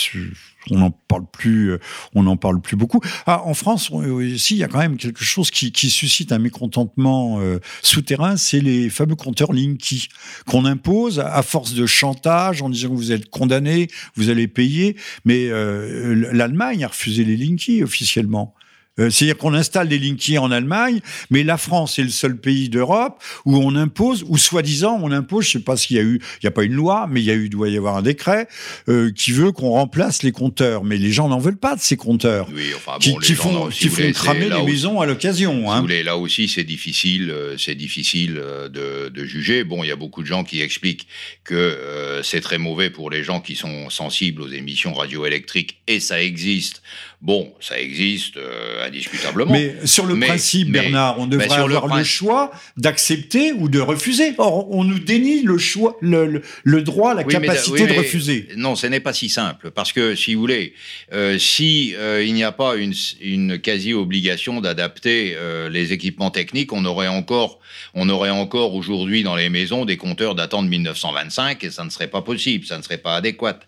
on n'en parle plus, euh, on en parle plus beaucoup. Ah, en France aussi, il y a quand même quelque chose qui, suscite un mécontentement euh, souterrain, c'est les fameux compteurs Linky qu'on impose à force de chantage en disant que vous êtes condamné, vous allez payer. Mais euh, l'Allemagne a refusé les Linky officiellement. Euh, c'est-à-dire qu'on installe des Linky en Allemagne, mais la France est le seul pays d'Europe où on impose, ou soi-disant on impose, je ne sais pas s'il y a eu, il n'y a pas une loi, mais il y a eu, doit y avoir un décret euh, qui veut qu'on remplace les compteurs. Mais les gens n'en veulent pas de ces compteurs. Oui, enfin bon, qui, font, qui font cramer les maisons à l'occasion. Hein. là aussi, c'est difficile, euh, c'est difficile de, de, juger. Bon, il y a beaucoup de gens qui expliquent que c'est très mauvais pour les gens qui sont sensibles aux émissions radioélectriques, et ça existe. Bon, ça existe euh, indiscutablement. Mais sur le principe, Bernard, on devrait avoir le, choix d'accepter ou de refuser. Or, on nous dénie le choix, le, le, droit, la capacité de refuser. Non, ce n'est pas si simple, parce que si vous voulez, euh, si euh, il n'y a pas une, une quasi-obligation d'adapter les équipements techniques, on aurait encore, on aurait encore aujourd'hui dans les maisons des compteurs datant de 1925 et ça ne serait pas possible, ça ne serait pas adéquat.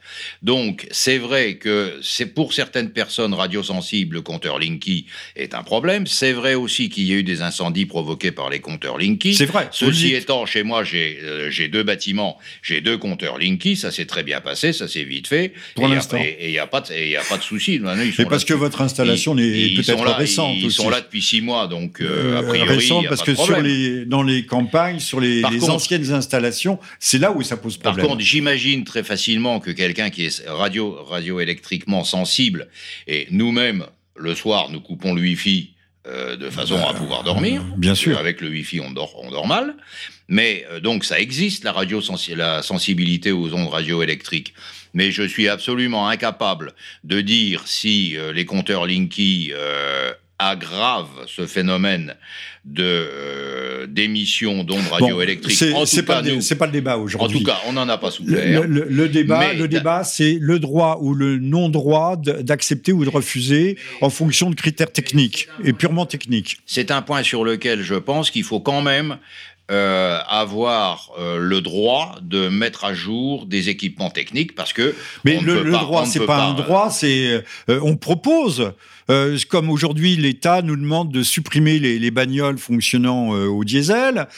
Donc, c'est vrai que c'est pour certaines personnes radiosensible, le compteur Linky est un problème. C'est vrai aussi qu'il y a eu des incendies provoqués par les compteurs Linky. C'est vrai. Ceci étant, chez moi, euh, j'ai deux bâtiments, j'ai deux compteurs Linky, ça s'est très bien passé, ça s'est vite fait. Pour l'instant. Et il n'y a pas de, a pas de souci. Mais parce que votre installation est peut-être récente Ils sont là depuis six mois, donc euh, a priori, récente parce que sur les, dans les campagnes, sur les, anciennes installations, c'est là où ça pose problème. Par contre, j'imagine très facilement que quelqu'un qui est radio, radioélectriquement sensible et nous-mêmes, le soir, nous coupons le Wi-Fi euh, de façon à pouvoir dormir. Bien sûr. Avec le Wi-Fi, on dort, on dort mal. Mais euh, donc, ça existe, la, radio la sensibilité aux ondes radioélectriques. Mais je suis absolument incapable de dire si euh, les compteurs Linky aggrave ce phénomène de euh, d'émission d'ondes radioélectriques. c'est pas, pas, le débat aujourd'hui. En tout cas, on n'en a pas souffert. Le, débat, le débat, c'est le droit ou le non-droit d'accepter ou de refuser en fonction de critères techniques et purement techniques. C'est un point sur lequel je pense qu'il faut quand même euh, avoir euh, le droit de mettre à jour des équipements techniques parce que mais le, droit c'est pas, un droit c'est on propose euh, comme aujourd'hui, l'État nous demande de supprimer les, bagnoles fonctionnant euh, au diesel.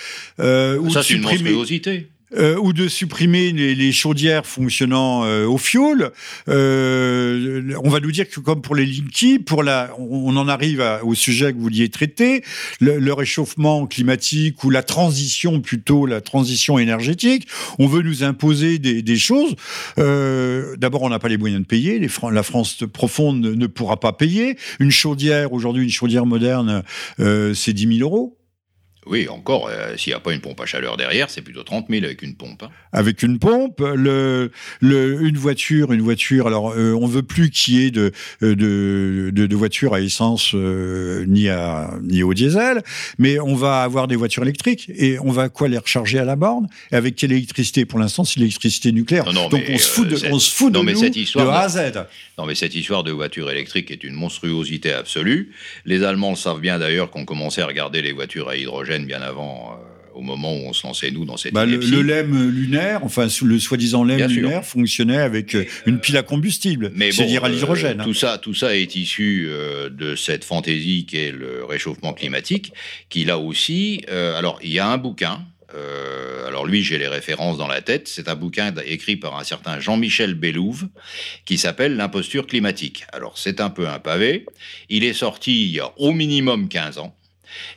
Euh, ou Ça, c'est une monstruosité. Euh, ou de supprimer les, chaudières fonctionnant euh, au fioul. Euh, on va nous dire que comme pour les Linky, pour la, on en arrive au sujet que vous vouliez traiter, le, réchauffement climatique ou la transition plutôt, la transition énergétique, on veut nous imposer des, choses. D'abord, on n'a pas les moyens de payer. Les, la France profonde ne, ne pourra pas payer. Une chaudière, aujourd'hui, une chaudière moderne, c'est 10 000 euros. Oui, encore, euh, s'il n'y a pas une pompe à chaleur derrière, c'est plutôt 30 000 avec une pompe. Hein. Avec une pompe, le, le, une voiture, une voiture. Alors, on euh, on veut plus qu'il y ait de, euh, de, de, de voitures à essence ni à ni au diesel, mais on va avoir des voitures électriques et on va quoi les recharger à la borne? Et avec quelle électricité? Pour l'instant, c'est l'électricité nucléaire. Donc on se fout de, on se fout de nous cette histoire de A à Z. Non, mais cette histoire de voiture électrique est une monstruosité absolue. Les Allemands le savent bien d'ailleurs qu'on commençait à regarder les voitures à hydrogène bien avant, euh, au moment où on se lançait, nous, dans cette bah, le, le, LEM lunaire, enfin, le soi-disant LEM lunaire, fonctionnait avec euh, une pile à combustible, c'est-à-dire à l'hydrogène. Hein. tout, ça, tout ça est issu euh, de cette fantaisie qu'est le réchauffement climatique, qui là aussi... alors, il y a un bouquin alors lui, j'ai les références dans la tête. C'est un bouquin écrit par un certain Jean-Michel Bellouve qui s'appelle L'imposture climatique. Alors c'est un peu un pavé. Il est sorti il y a au minimum 15 ans.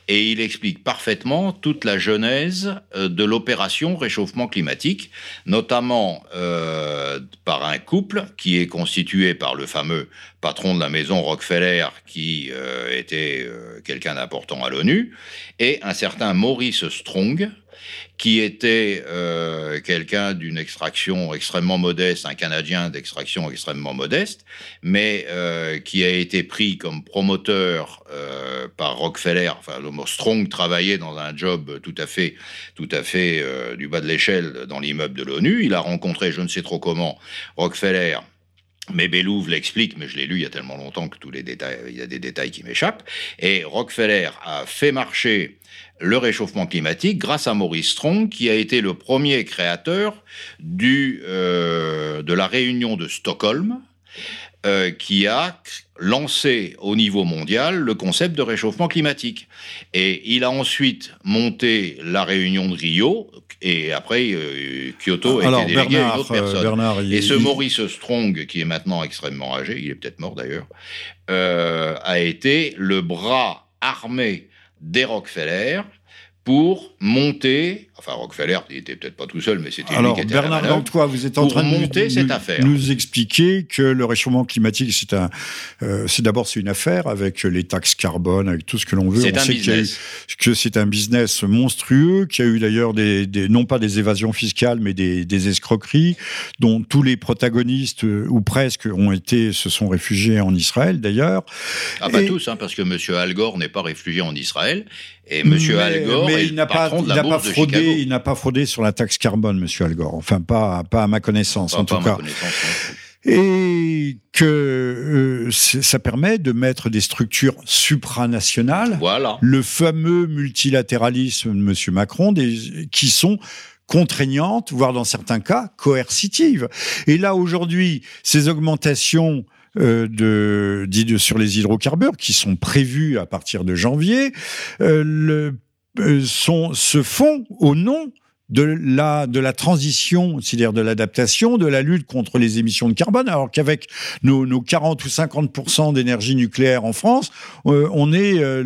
Et il explique parfaitement toute la genèse euh, de l'opération réchauffement climatique, notamment euh, par un couple qui est constitué par le fameux patron de la maison Rockefeller, qui euh, était quelqu'un d'important à l'ONU, et un certain Maurice Strong, qui était euh, quelqu'un d'une extraction extrêmement modeste, un Canadien d'extraction extrêmement modeste, mais euh, qui a été pris comme promoteur euh, par Rockefeller. Enfin, Strong travaillait dans un job tout à fait, tout à fait du bas de l'échelle dans l'immeuble de l'ONU. Il a rencontré, je ne sais trop comment, Rockefeller mais Bellouf l'explique, mais je l'ai lu il y a tellement longtemps que tous les détails, il y a des détails qui m'échappent. Et Rockefeller a fait marcher le réchauffement climatique grâce à Maurice Strong, qui a été le premier créateur du, euh, de la réunion de Stockholm, euh, qui a lancé au niveau mondial le concept de réchauffement climatique. Et il a ensuite monté la réunion de Rio, et après euh, Kyoto a été délégué à une autre personne. et ce Maurice Strong, qui est maintenant extrêmement âgé, il est peut-être mort d'ailleurs, a été le bras armé des Rockefeller pour monter, enfin Rockefeller, il était peut-être pas tout seul, mais c'était lui qui était Bernard Dantois, vous êtes en train de monter nous, cette affaire. nous expliquer que le réchauffement climatique, c'est un, euh, c'est d'abord c'est une affaire avec les taxes carbone, avec tout ce que l'on veut. C'est un business. que c'est un business monstrueux, qui a eu d'ailleurs des, des, non pas des évasions fiscales, mais des, des, escroqueries, dont tous les protagonistes euh, ou presque ont été, se sont réfugiés en Israël d'ailleurs. Ah pas tous, hein, parce que Monsieur Al Gore n'est pas réfugié en Israël. Et M. Al Gore il n'a pas, fraudé, il n'a pas fraudé sur la taxe carbone, M. Al Gore. Enfin, pas, pas à ma connaissance, en tout cas. Et que euh, ça permet de mettre des structures supranationales. Voilà. Le fameux multilatéralisme de M. Macron, des, qui sont contraignantes, voire dans certains cas coercitives. Et là, aujourd'hui, ces augmentations euh, de, sur les hydrocarbures qui sont prévus à partir de janvier euh, le, sont, se font au nom de la, de la transition, c'est-à-dire de l'adaptation, de la lutte contre les émissions de carbone, alors qu'avec nos, nos 40 ou 50 d'énergie nucléaire en France, euh, on est euh,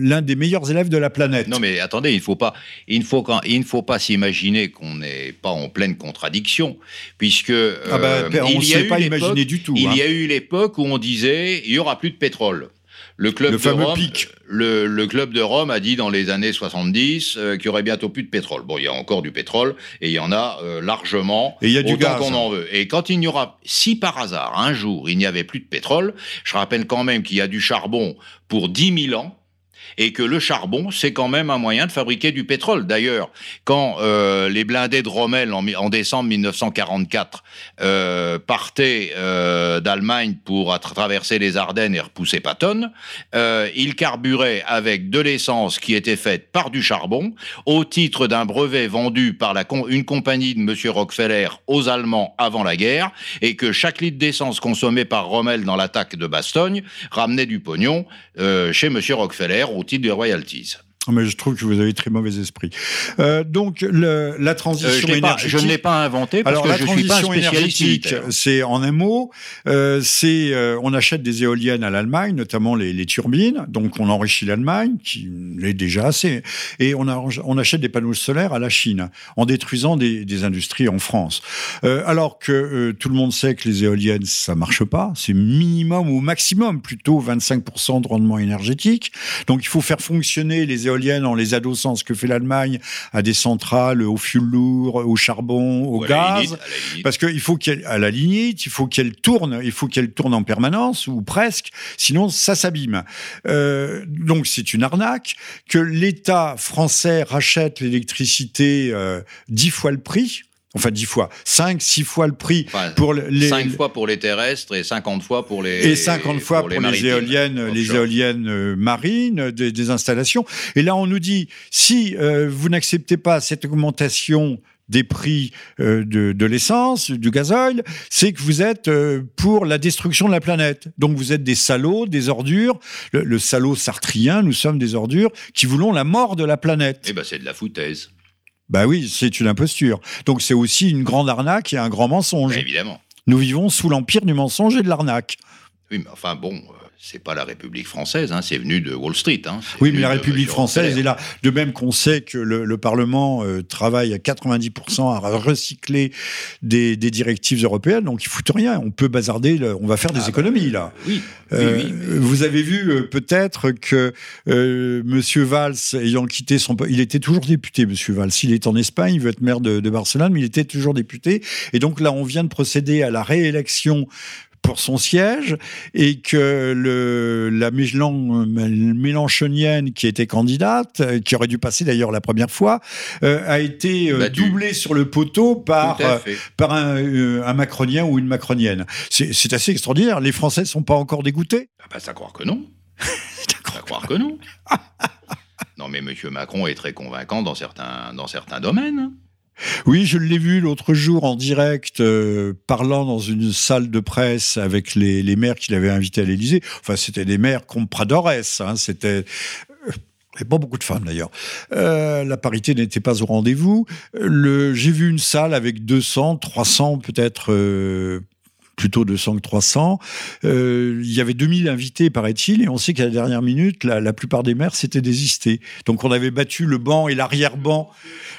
l'un des meilleurs élèves de la planète. Non, mais attendez, il, faut pas, il, faut quand, il ne faut pas s'imaginer qu'on n'est pas en pleine contradiction, puisque ah bah, on ne s'est pas imaginé du tout. Il y a hein. eu l'époque où on disait il y aura plus de pétrole. Le club, de Rome, Le, club de Rome a dit dans les années 70 euh, qu'il y aurait bientôt plus de pétrole. Bon, il y a encore du pétrole et il y en a euh, largement. Et il y a du autant qu'on en veut. Et quand il n'y aura, si par hasard, un jour, il n'y avait plus de pétrole, je rappelle quand même qu'il y a du charbon pour 10 000 ans et que le charbon, c'est quand même un moyen de fabriquer du pétrole. D'ailleurs, quand euh, les blindés de Rommel en, décembre 1944 euh, partaient euh, d'Allemagne pour traverser les Ardennes et repousser Patton, ils carburaient avec de l'essence qui était faite par du charbon au titre d'un brevet vendu par une compagnie de M. Rockefeller aux Allemands avant la guerre et que chaque litre d'essence consommé par Rommel dans l'attaque de Bastogne ramenait du pognon chez M. Rockefeller au titre des royalties. Ah, mais je trouve que vous avez très mauvais esprit. Euh, donc le, la transition euh, je énergétique. je ne l'ai pas inventé parce que je suis pas énergétique, c'est en un mot, euh, c'est on achète des éoliennes à l'Allemagne, notamment les, les, turbines. Donc on enrichit l'Allemagne, qui l'est déjà assez, et on, a, on achète des panneaux solaires à la Chine, en détruisant des, des industries en France. Alors que tout le monde sait que les éoliennes ça marche pas, c'est minimum ou maximum plutôt 25% de rendement énergétique. Donc il faut faire fonctionner les éoliennes en les adossant ce que fait l'Allemagne à des centrales au fioul lourd, au charbon, au gaz, parce qu'il faut qu'elle à la lignite, il faut qu'elle tourne, il faut qu'elle tourne en permanence ou presque, sinon ça s'abîme. Euh, donc c'est une arnaque que l'État français rachète l'électricité euh, dix fois le prix enfin dix fois, cinq, six fois le prix pour les cinq fois pour les terrestres et 50 fois pour les et 50 fois pour, les, éoliennes, les éoliennes euh, marines des, installations. Et là, on nous dit si euh, vous n'acceptez pas cette augmentation des prix euh, de, de l'essence, du gasoil, c'est que vous êtes pour la destruction de la planète. Donc vous êtes des salauds, des ordures. Le, le salaud sartrien, nous sommes des ordures qui voulons la mort de la planète. Eh ben c'est de la foutaise. Bah oui, c'est une imposture. Donc c'est aussi une grande arnaque et un grand mensonge. évidemment. Nous vivons sous l'empire du mensonge et de l'arnaque. Oui, mais enfin bon, euh, c'est pas la République française, hein, c'est venu de Wall Street. Hein, oui, mais la République française est là. De même qu'on sait que le, Parlement euh, travaille à 90% à recycler des, directives européennes, donc il fout rien. On peut bazarder, on va faire des ah bah, économies là. Oui. Euh, vous avez vu euh, peut-être que Monsieur Valls, ayant quitté son, il était toujours député, Monsieur Valls. Il est en Espagne, il veut être maire de, de Barcelone, mais il était toujours député. Et donc là, on vient de procéder à la réélection pour son siège et que le, la Mélenchonienne qui était candidate, qui aurait dû passer d'ailleurs la première fois, euh, a été euh, doublée sur le poteau par, euh, par un, un, macronien ou une macronienne. C'est assez extraordinaire. Les Français ne sont pas encore dégoûtés ah bah, Ça croire que non. ça croire que non. non mais M. Macron est très convaincant dans certains, dans certains domaines. Oui, je l'ai vu l'autre jour en direct, euh, parlant dans une salle de presse avec les, maires qu'il avait invités à l'Élysée. Enfin, c'était des maires comme Pradores. Hein, c'était et pas beaucoup de femmes d'ailleurs. Euh, la parité n'était pas au rendez-vous. J'ai vu une salle avec 200, 300 peut-être euh, plutôt 200 que 300. Euh, il y avait 2000 invités, paraît-il, et on sait qu'à la dernière minute, la, plupart des maires s'étaient désistés. Donc on avait battu le banc et l'arrière-banc.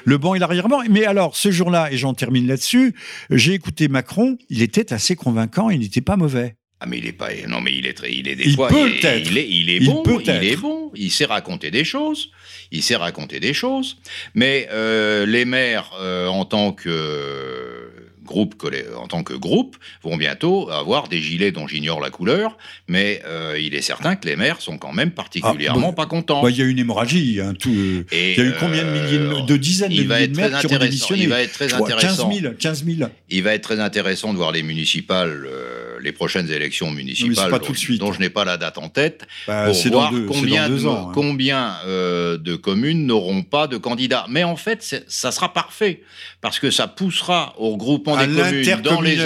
Le banc et l'arrière-banc. Mais alors, ce jour-là, et j'en termine là-dessus, j'ai écouté Macron, il était assez convaincant, il n'était pas mauvais. Ah mais il est pas non mais il est très il est des il fois peut il, est, il, est, il est bon il, est bon il sait raconter des choses il sait raconter des choses mais euh, les maires euh, en tant que groupe, en tant que groupe, vont bientôt avoir des gilets dont j'ignore la couleur, mais euh, il est certain que les maires sont quand même particulièrement ah, pas contents. Bah, il y a une hémorragie. Hein, tout, il y a eu combien de milliers, de, euh, dizaines de milliers de maires qui ont démissionné Il va être très intéressant. 15 000, 15 000. Il va être très intéressant de voir les municipales, euh, les prochaines élections municipales, pas dont, tout de suite, dont je n'ai pas la date en tête, bah, pour voir combien, de, ans, hein. combien de communes n'auront pas de candidats. Mais en fait, ça sera parfait, parce que ça poussera au regroupement dans les,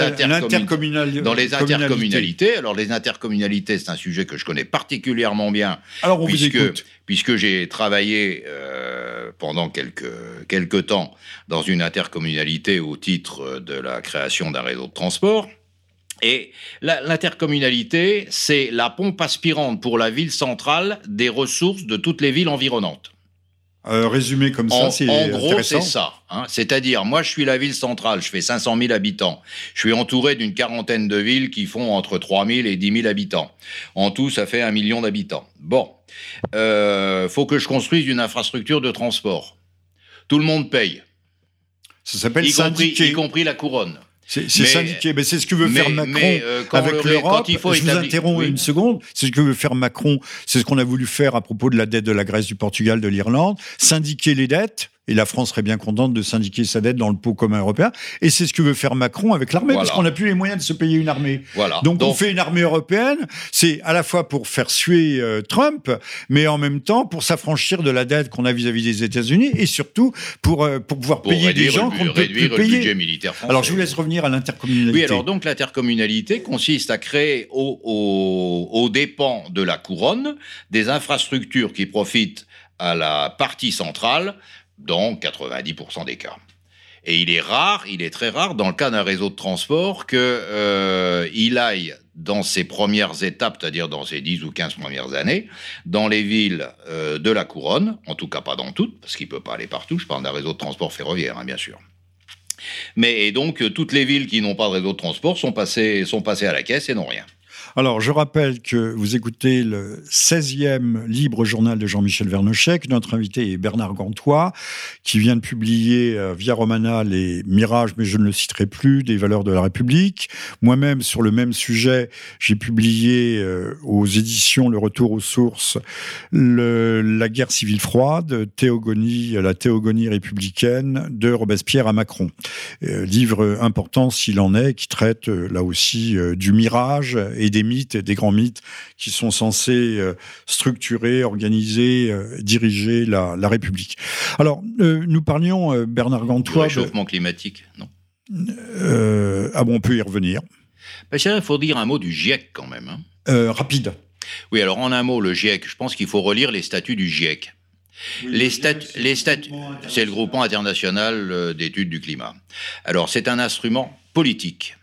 dans les intercommunalités. Alors les intercommunalités, c'est un sujet que je connais particulièrement bien. Alors on puisque, vous écoute. Puisque j'ai travaillé euh, pendant quelques, quelques temps dans une intercommunalité au titre de la création d'un réseau de transport. Et l'intercommunalité, c'est la pompe aspirante pour la ville centrale des ressources de toutes les villes environnantes. Euh, résumé comme ça, c'est En gros, c'est ça. Hein. C'est-à-dire, moi, je suis la ville centrale, je fais 500 000 habitants. Je suis entouré d'une quarantaine de villes qui font entre 3 000 et 10 000 habitants. En tout, ça fait un million d'habitants. Bon, euh, faut que je construise une infrastructure de transport. Tout le monde paye. Ça s'appelle syndiqué. y compris la couronne. C'est syndiqué, mais c'est ce que veut faire Macron euh, avec l'Europe. Je vous interromps une seconde. C'est ce que veut faire Macron. C'est ce qu'on a voulu faire à propos de la dette de la Grèce, du Portugal, de l'Irlande. Syndiquer les dettes et la France serait bien contente de syndiquer sa dette dans le pot commun européen. Et c'est ce que veut faire Macron avec l'armée, parce qu'on n'a plus les moyens de se payer une armée. Voilà. Donc, on fait une armée européenne. C'est à la fois pour faire suer euh, Trump, mais en même temps pour s'affranchir de la dette qu'on a vis-à-vis des États-Unis, et surtout pour, euh, pour pouvoir payer des gens qu'on ne peut plus payer. Budget militaire français. Alors je vous laisse revenir à l'intercommunalité. Oui, alors donc l'intercommunalité consiste à créer aux dépens de la couronne des infrastructures qui profitent à la partie centrale dans 90% des cas. Et il est rare, il est très rare, dans le cas d'un réseau de transport, qu'il euh, aille dans ses premières étapes, c'est-à-dire dans ses 10 ou 15 premières années, dans les villes euh, de la couronne, en tout cas pas dans toutes, parce qu'il ne peut pas aller partout, je parle d'un réseau de transport ferroviaire, hein, bien sûr. Mais et donc, toutes les villes qui n'ont pas de réseau de transport sont passées, sont passées à la caisse et n'ont rien. Alors, je rappelle que vous écoutez le 16e libre journal de Jean-Michel Vernochet. Notre invité est Bernard Gantois, qui vient de publier euh, via Romana les mirages, mais je ne le citerai plus, des valeurs de la République. Moi-même, sur le même sujet, j'ai publié euh, aux éditions Le Retour aux sources La guerre civile froide, théogonie, la théogonie républicaine de Robespierre à Macron. Euh, livre important s'il en est, qui traite là aussi du mirage et des mythes, des grands mythes qui sont censés euh, structurer, organiser, euh, diriger la, République. Alors, euh, nous parlions, Bernard Gantois... Le réchauffement climatique, non Ah bon, on peut y revenir. Ben, il faut dire un mot du GIEC quand même. Hein. rapide. Oui, alors en un mot, le GIEC, je pense qu'il faut relire les statuts du GIEC. les, statuts, les statuts, c'est le groupement international d'études du climat. Alors, c'est un instrument politique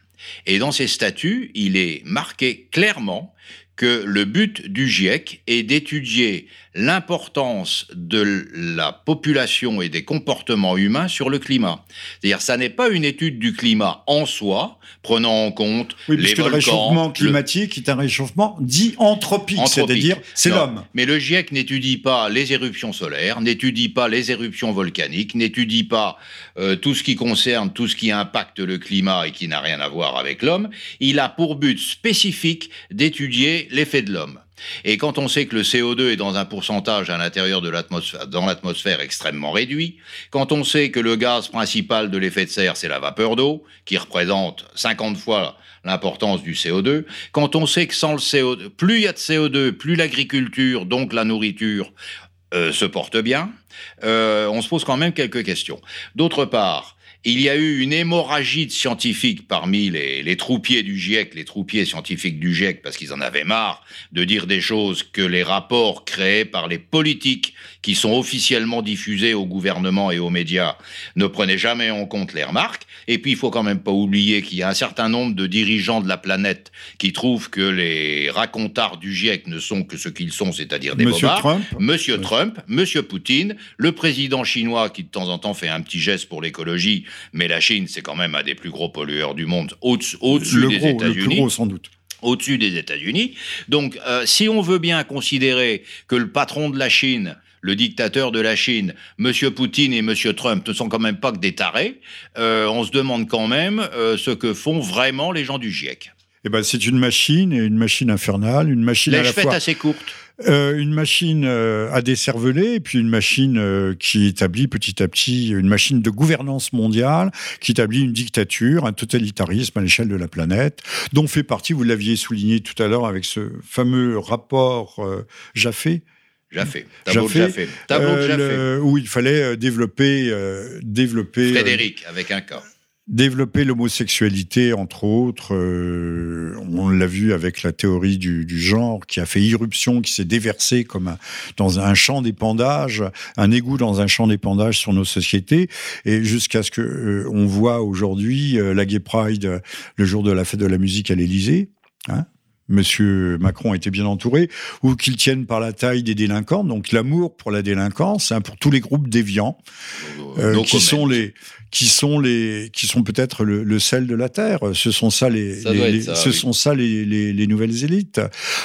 et dans ces statuts, il est marqué clairement que le but du GIEC est d'étudier l'importance de la population et des comportements humains sur le climat. C'est-à-dire, ça n'est pas une étude du climat en soi, prenant en compte oui, les volcans. le réchauffement climatique est un réchauffement dit anthropique, c'est-à-dire c'est l'homme. Mais le GIEC n'étudie pas les éruptions solaires, n'étudie pas les éruptions volcaniques, n'étudie pas euh, tout ce qui concerne tout ce qui impacte le climat et qui n'a rien à voir avec l'homme. Il a pour but spécifique d'étudier l'effet de l'homme. Et quand on sait que le CO2 est dans un pourcentage à l'intérieur de l'atmosphère, dans l'atmosphère extrêmmement réduit, quand on sait que le gaz principal de l'effet de serre, c'est la vapeur d'eau, qui représente 50 fois l'importance du CO2, quand on sait que sans le CO2, plus il y a de CO2, plus l'agriculture, donc la nourriture, euh, se porte bien, euh, on se pose quand même quelques questions. D'autre part, il y a eu une hémorragie de scientifiques parmi les, troupiers du GIEC, les troupiers scientifiques du GIEC, parce qu'ils en avaient marre de dire des choses que les rapports créés par les politiques qui sont officiellement diffusés au gouvernement et aux médias ne prenaient jamais en compte les remarques. Et puis, il faut quand même pas oublier qu'il y a un certain nombre de dirigeants de la planète qui trouvent que les racontards du GIEC ne sont que ce qu'ils sont, c'est-à-dire des Monsieur Trump. Monsieur Trump, Monsieur Poutine, le président chinois qui de temps en temps fait un petit geste pour l'écologie mais la Chine, c'est quand même un des plus gros pollueurs du monde, au-dessus des États-Unis. Le plus gros, sans doute au-dessus des États-Unis. Donc, euh, si on veut bien considérer que le patron de la Chine, le dictateur de la Chine, M. Poutine et M. Trump ne sont quand même pas que des tarés, euh, on se demande quand même euh, ce que font vraiment les gens du GIEC. Eh ben, c'est une machine, et une machine infernale, une machine à la fois... assez courte. Euh, une machine euh, à décerveler, et puis une machine euh, qui établit petit à petit une machine de gouvernance mondiale, qui établit une dictature, un totalitarisme à l'échelle de la planète, dont fait partie, vous l'aviez souligné tout à l'heure avec ce fameux rapport Jaffé, Jaffé, tableau de Jaffé, tableau de Jaffé. où il fallait développer, développer. Frédéric avec un cas développer l'homosexualité, entre autres. Euh, on l'a vu avec la théorie du, genre qui a fait irruption, qui s'est déversée comme dans un champ d'épandage, un égout dans un champ d'épandage sur nos sociétés, et jusqu'à ce que euh, on voit aujourd'hui euh, la Gay Pride le jour de la fête de la musique à l'Élysée. Hein Monsieur Macron était bien entouré, ou qu'ils tiennent par la taille des délinquants. Donc l'amour pour la délinquance, hein, pour tous les groupes déviants, qui sont les qui sont les, qui sont peut-être le, sel de la terre. Ce sont ça les, ce sont ça les, les, nouvelles élites.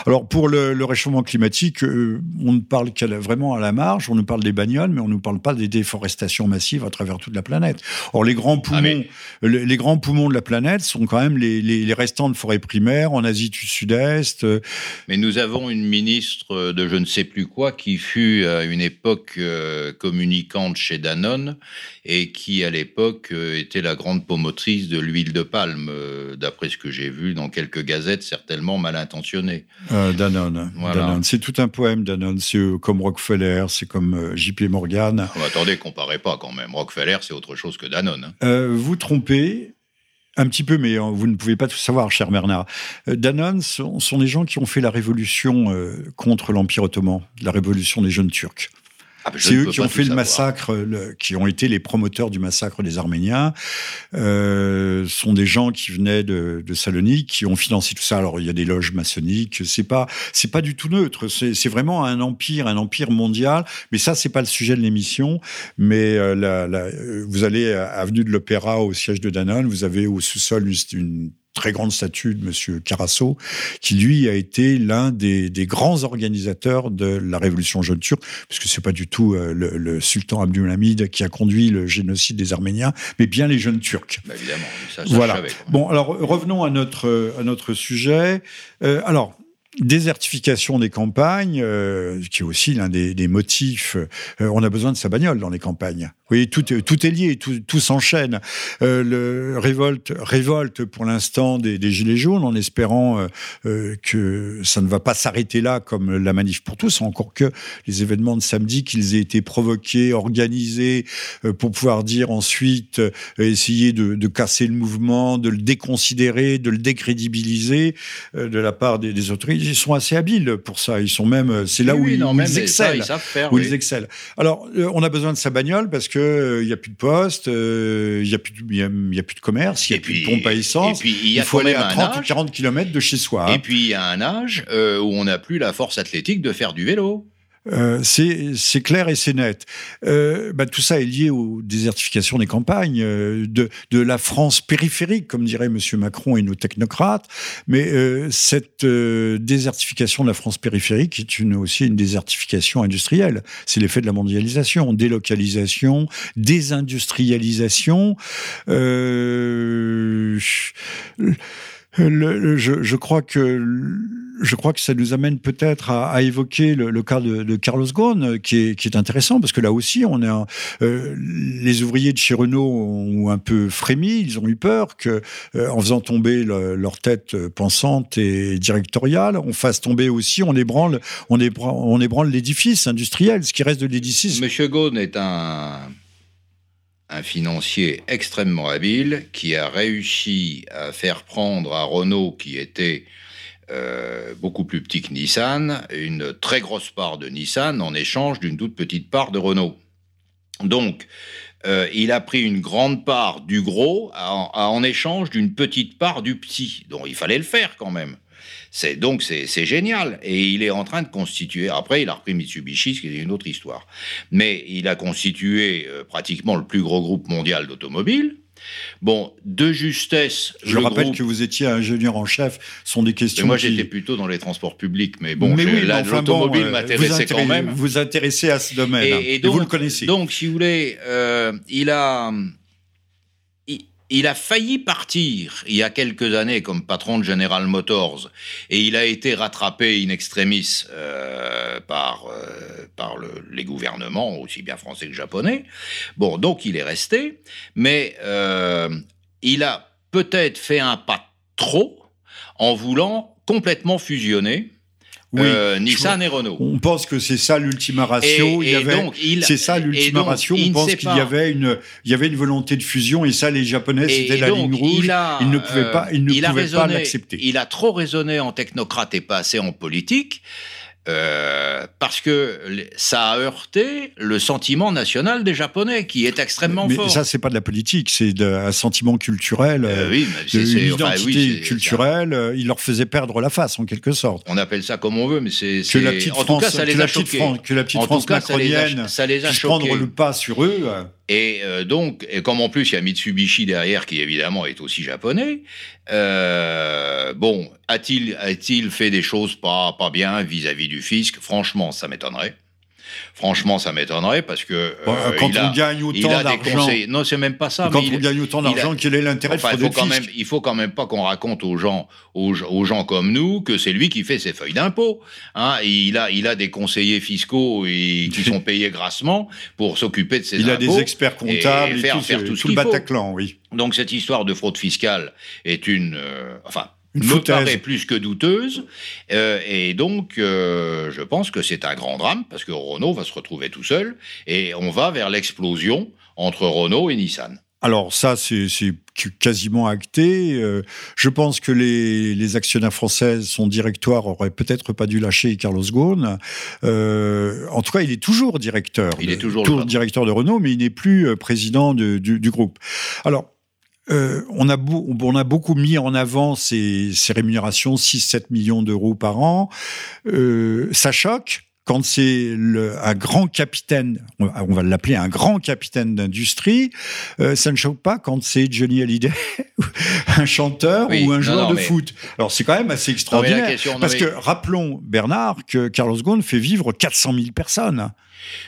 Alors pour le, réchauffement climatique, euh, on ne parle qu'à vraiment à la marge. On nous parle des bagnoles, mais on ne nous parle pas des déforestations massives à travers toute la planète. Or les grands ah, poumons, les, grands poumons de la planète sont quand même les, restants de forêts primaires en Asie du Sud-Est. Mais nous avons une ministre de je ne sais plus quoi qui fut à une époque euh, communicante chez Danone et qui à l'époque l'époque euh, était la grande pomotrice de l'huile de palme, euh, d'après ce que j'ai vu dans quelques gazettes certainement mal intentionnées. Euh, Danone. C'est tout un poème, Danone. C'est comme Rockefeller, c'est comme JP Morgan. Oh, attendez, comparez pas quand même. Rockefeller, c'est autre chose que Danone. Hein. vous trompez. Un petit peu, mais vous ne pouvez pas tout savoir, cher Bernard. Danone sont, sont des gens qui ont fait la révolution contre l'Empire ottoman, la révolution des jeunes Turcs. Ah, c'est eux qui ont fait le massacre, qui ont été les promoteurs du massacre des Arméniens. Euh, sont des gens qui venaient de, de Salonique, qui ont financé tout ça. Alors il y a des loges maçonniques. C'est pas, c'est pas du tout neutre. C'est vraiment un empire, un empire mondial. Mais ça, c'est pas le sujet de l'émission. Mais euh, la, la, vous allez à avenue de l'Opéra au siège de Danone. Vous avez au sous-sol une, une très grande statue de Monsieur Carasso, qui lui a été l'un des, grands organisateurs de la révolution jeune turque, puisque c'est pas du tout euh, le, sultan Abdulhamid qui a conduit le génocide des Arméniens, mais bien les jeunes Turcs. Bah, évidemment, ça, voilà. bon, alors revenons à notre à notre sujet. Euh, alors désertification des campagnes, euh, qui est aussi l'un des, motifs. Euh, on a besoin de sa bagnole dans les campagnes. Vous voyez, tout, tout est lié, tout, s'enchaîne. Euh, révolte, révolte pour l'instant des, gilets jaunes, en espérant que ça ne va pas s'arrêter là, comme la manif pour tous. Encore que les événements de samedi, qu'ils aient été provoqués, organisés, pour pouvoir dire ensuite essayer de, casser le mouvement, de le déconsidérer, de le décrédibiliser de la part des autorités ils sont assez habiles pour ça. Ils sont même, c'est là où, ils, excellent. où ils excellent. Alors, euh, on a besoin de sa bagnole parce qu'il n'y a plus de poste, il n'y a, plus de- il y a, il y a plus de commerce, il n'y a plus de pompe à essence. et puis, il y a faut aller à un 30 ou âge- 40 km de chez soi. hein. Et puis il y a un âge euh, où on n'a plus la force athlétique de faire du vélo. Euh, c'est clair et c'est net. Euh, bah, tout ça est lié aux désertifications des campagnes, euh, de, de la France périphérique, comme dirait M. Macron et nos technocrates. Mais euh, cette euh, désertification de la France périphérique est une, aussi une désertification industrielle. C'est l'effet de la mondialisation, délocalisation, désindustrialisation. Euh, le- le- je, je crois que je crois que ça nous amène peut-être à, évoquer le, cas de, Carlos Ghosn, euh, qui est, intéressant parce que là aussi, on un- euh, les ouvriers de chez Renault ont un peu frémi, ils ont eu peur que, euh, en faisant tomber le- leur tête pensante et directoriale, on fasse tomber aussi, on ébranle, on ébranle, l'édifice industriel, ce qui reste de l'édifice. Monsieur Ghosn est un financier extrêmement habile qui a réussi à faire prendre à Renault, qui était euh, beaucoup plus petit que Nissan, une très grosse part de Nissan en échange d'une toute petite part de Renault. Donc, euh, il a pris une grande part du gros en, échange d'une petite part du petit. Donc, il fallait le faire quand même. C'est donc c'est c'est génial et il est en train de constituer. Après, il a repris Mitsubishi, ce qui est une autre histoire. Mais il a constitué euh, pratiquement le plus gros groupe mondial d'automobiles. Bon, de justesse, Je le rappelle groupe- que vous étiez ingénieur en chef, ce sont des questions. moi, qui- j'étais plutôt dans les transports publics, mais bon, mais oui, mais enfin l'automobile euh, vous m'intéressait quand intéressez- même. Vous intéressez à ce domaine, Et- et vous le connaissez. Donc, si vous voulez, euh, il a. il- a failli partir il y a quelques années comme patron de General Motors et il a été rattrapé in extremis euh, par, euh, par le- les gouvernements, aussi bien français que japonais. Bon, donc il est resté, mais euh, il a peut-être fait un pas trop en voulant complètement fusionner Oui, euh, Nissan et Renault. On pense que c'est ça l'ultima ratio. Et- il y avait, c'est ça l'ultima ratio. On pense qu'il y avait une, il y avait une volonté de fusion et ça, les Japonais, c'était la donc, ligne rouge. il a, ne pouvaient euh, pas, ne il pouvaient pas l'accepter. Il a trop raisonné en technocrate et pas assez en politique. Euh, parce que ça a heurté le sentiment national des Japonais, qui est extrêmement Mais fort. ça, c'est pas de la politique, c'est un sentiment culturel, Euh, euh, oui, mais de- c'est- une c'est- enfin, oui, identité culturelle. euh, Il leur faisait perdre la face, en quelque sorte. On appelle ça comme on veut, mais c'est. Que la petite en France, tout cas, ça que les la a petite choqués. France, que la petite En France cas, ça les a- macronienne ça les a prendre le pas sur eux. Et euh, donc, et comme en plus il y a Mitsubishi derrière, qui évidemment est aussi japonais, euh, bon, a-t-il a-t-il fait des choses pas, pas bien vis-à-vis du fisc? Franchement, ça m'étonnerait. Franchement, ça m'étonnerait parce que bon, euh, quand il on a, gagne il autant a d'argent. Non, c'est même pas ça. quand mais on il- gagne autant il a- d'argent, quel est l'intérêt Enfin, de il faut quand même, il faut quand même pas qu'on raconte aux gens, aux, aux gens comme nous, que c'est lui qui fait ses feuilles d'impôt. Hein, il a, il a des conseillers fiscaux et, qui sont payés grassement pour s'occuper de ses Il a impôts. des experts comptables et, faire- tout, faire tout ce tout le faut. Bataclan, oui. Donc cette histoire de fraude fiscale est une, euh, enfin, me plus que douteuse. Euh, et donc, euh, je pense que c'est un grand drame parce que Renault va se retrouver tout seul et on va vers l'explosion entre Renault et Nissan. Alors ça, c'est c'est qu- quasiment acté. Euh, je pense que les, les actionnaires français, son directoire aurait peut-être pas dû lâcher Carlos Ghosn. Euh, en tout cas, il est toujours directeur. Il de- est toujours directeur de Renault, mais il n'est plus président de- du, du groupe. Alors. Euh, on, a beau- on a beaucoup mis en avant ces, ces rémunérations, 6-7 millions d'euros par an. Euh, ça choque quand c'est un grand capitaine, on va- l'appeler un grand capitaine d'industrie, euh, ça ne choque pas quand c'est Johnny Hallyday, un chanteur Oui, ou un non, joueur non, de mais- foot. Alors c'est quand même assez Non, extraordinaire. question- parce mais- que rappelons, Bernard, que Carlos Ghosn fait vivre 400 000 personnes.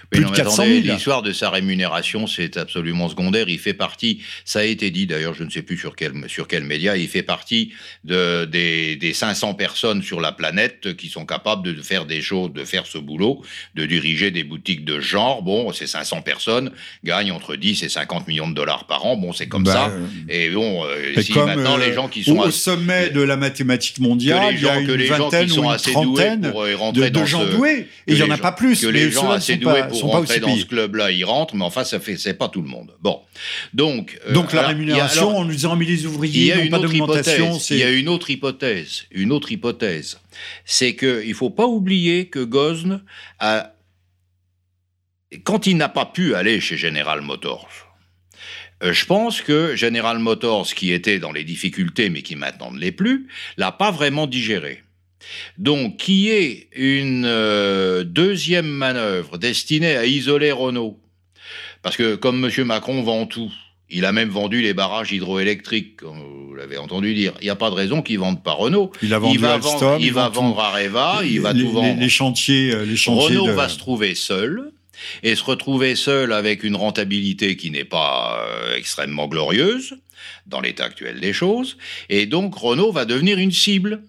Plus non, de mais 400 attendez, 000. L'histoire de sa rémunération, c'est absolument secondaire. Il fait partie, ça a été dit d'ailleurs, je ne sais plus sur quel, sur quel média, il fait partie de, des, des 500 personnes sur la planète qui sont capables de faire des choses, de faire ce boulot, de diriger des boutiques de genre. Bon, ces 500 personnes gagnent entre 10 et 50 millions de dollars par an. Bon, c'est comme Bah, ça. euh, Et bon, euh, Et si comme, maintenant euh, les gens qui sont au à- sommet de la mathématique que mondiale, il y a une vingtaine ou une trentaine pour euh, de, rentrer de dans gens ce, doués. Et il n'y en a pas plus. que les gens assez sont doués pas, pour sont pas rentrer aussi dans payés. ce club-là, ils rentrent, mais enfin, ça fait, c'est pas tout le monde. Bon, donc. euh, Donc la alors, rémunération, alors, en nous disant mais les il y ouvriers a une pas autre d'augmentation, hypothèse. Il y a une autre hypothèse. Une autre hypothèse, c'est que il faut pas oublier que Gosn a quand il n'a pas pu aller chez General Motors, euh, je pense que General Motors, qui était dans les difficultés mais qui maintenant ne l'est plus, l'a pas vraiment digéré. Donc, qui est une euh, deuxième manœuvre destinée à isoler Renault? Parce que comme M. Macron vend tout, il a même vendu les barrages hydroélectriques, comme vous l'avez entendu dire. Il n'y a pas de raison qu'il ne vende pas Renault. Il, a vendu va, Alstom, vendre, il va vendre Areva, il va les, tout vendre. Les, les chantiers, les chantiers Renault de... va se trouver seul et se retrouver seul avec une rentabilité qui n'est pas euh, extrêmement glorieuse dans l'état actuel des choses. Et donc Renault va devenir une cible.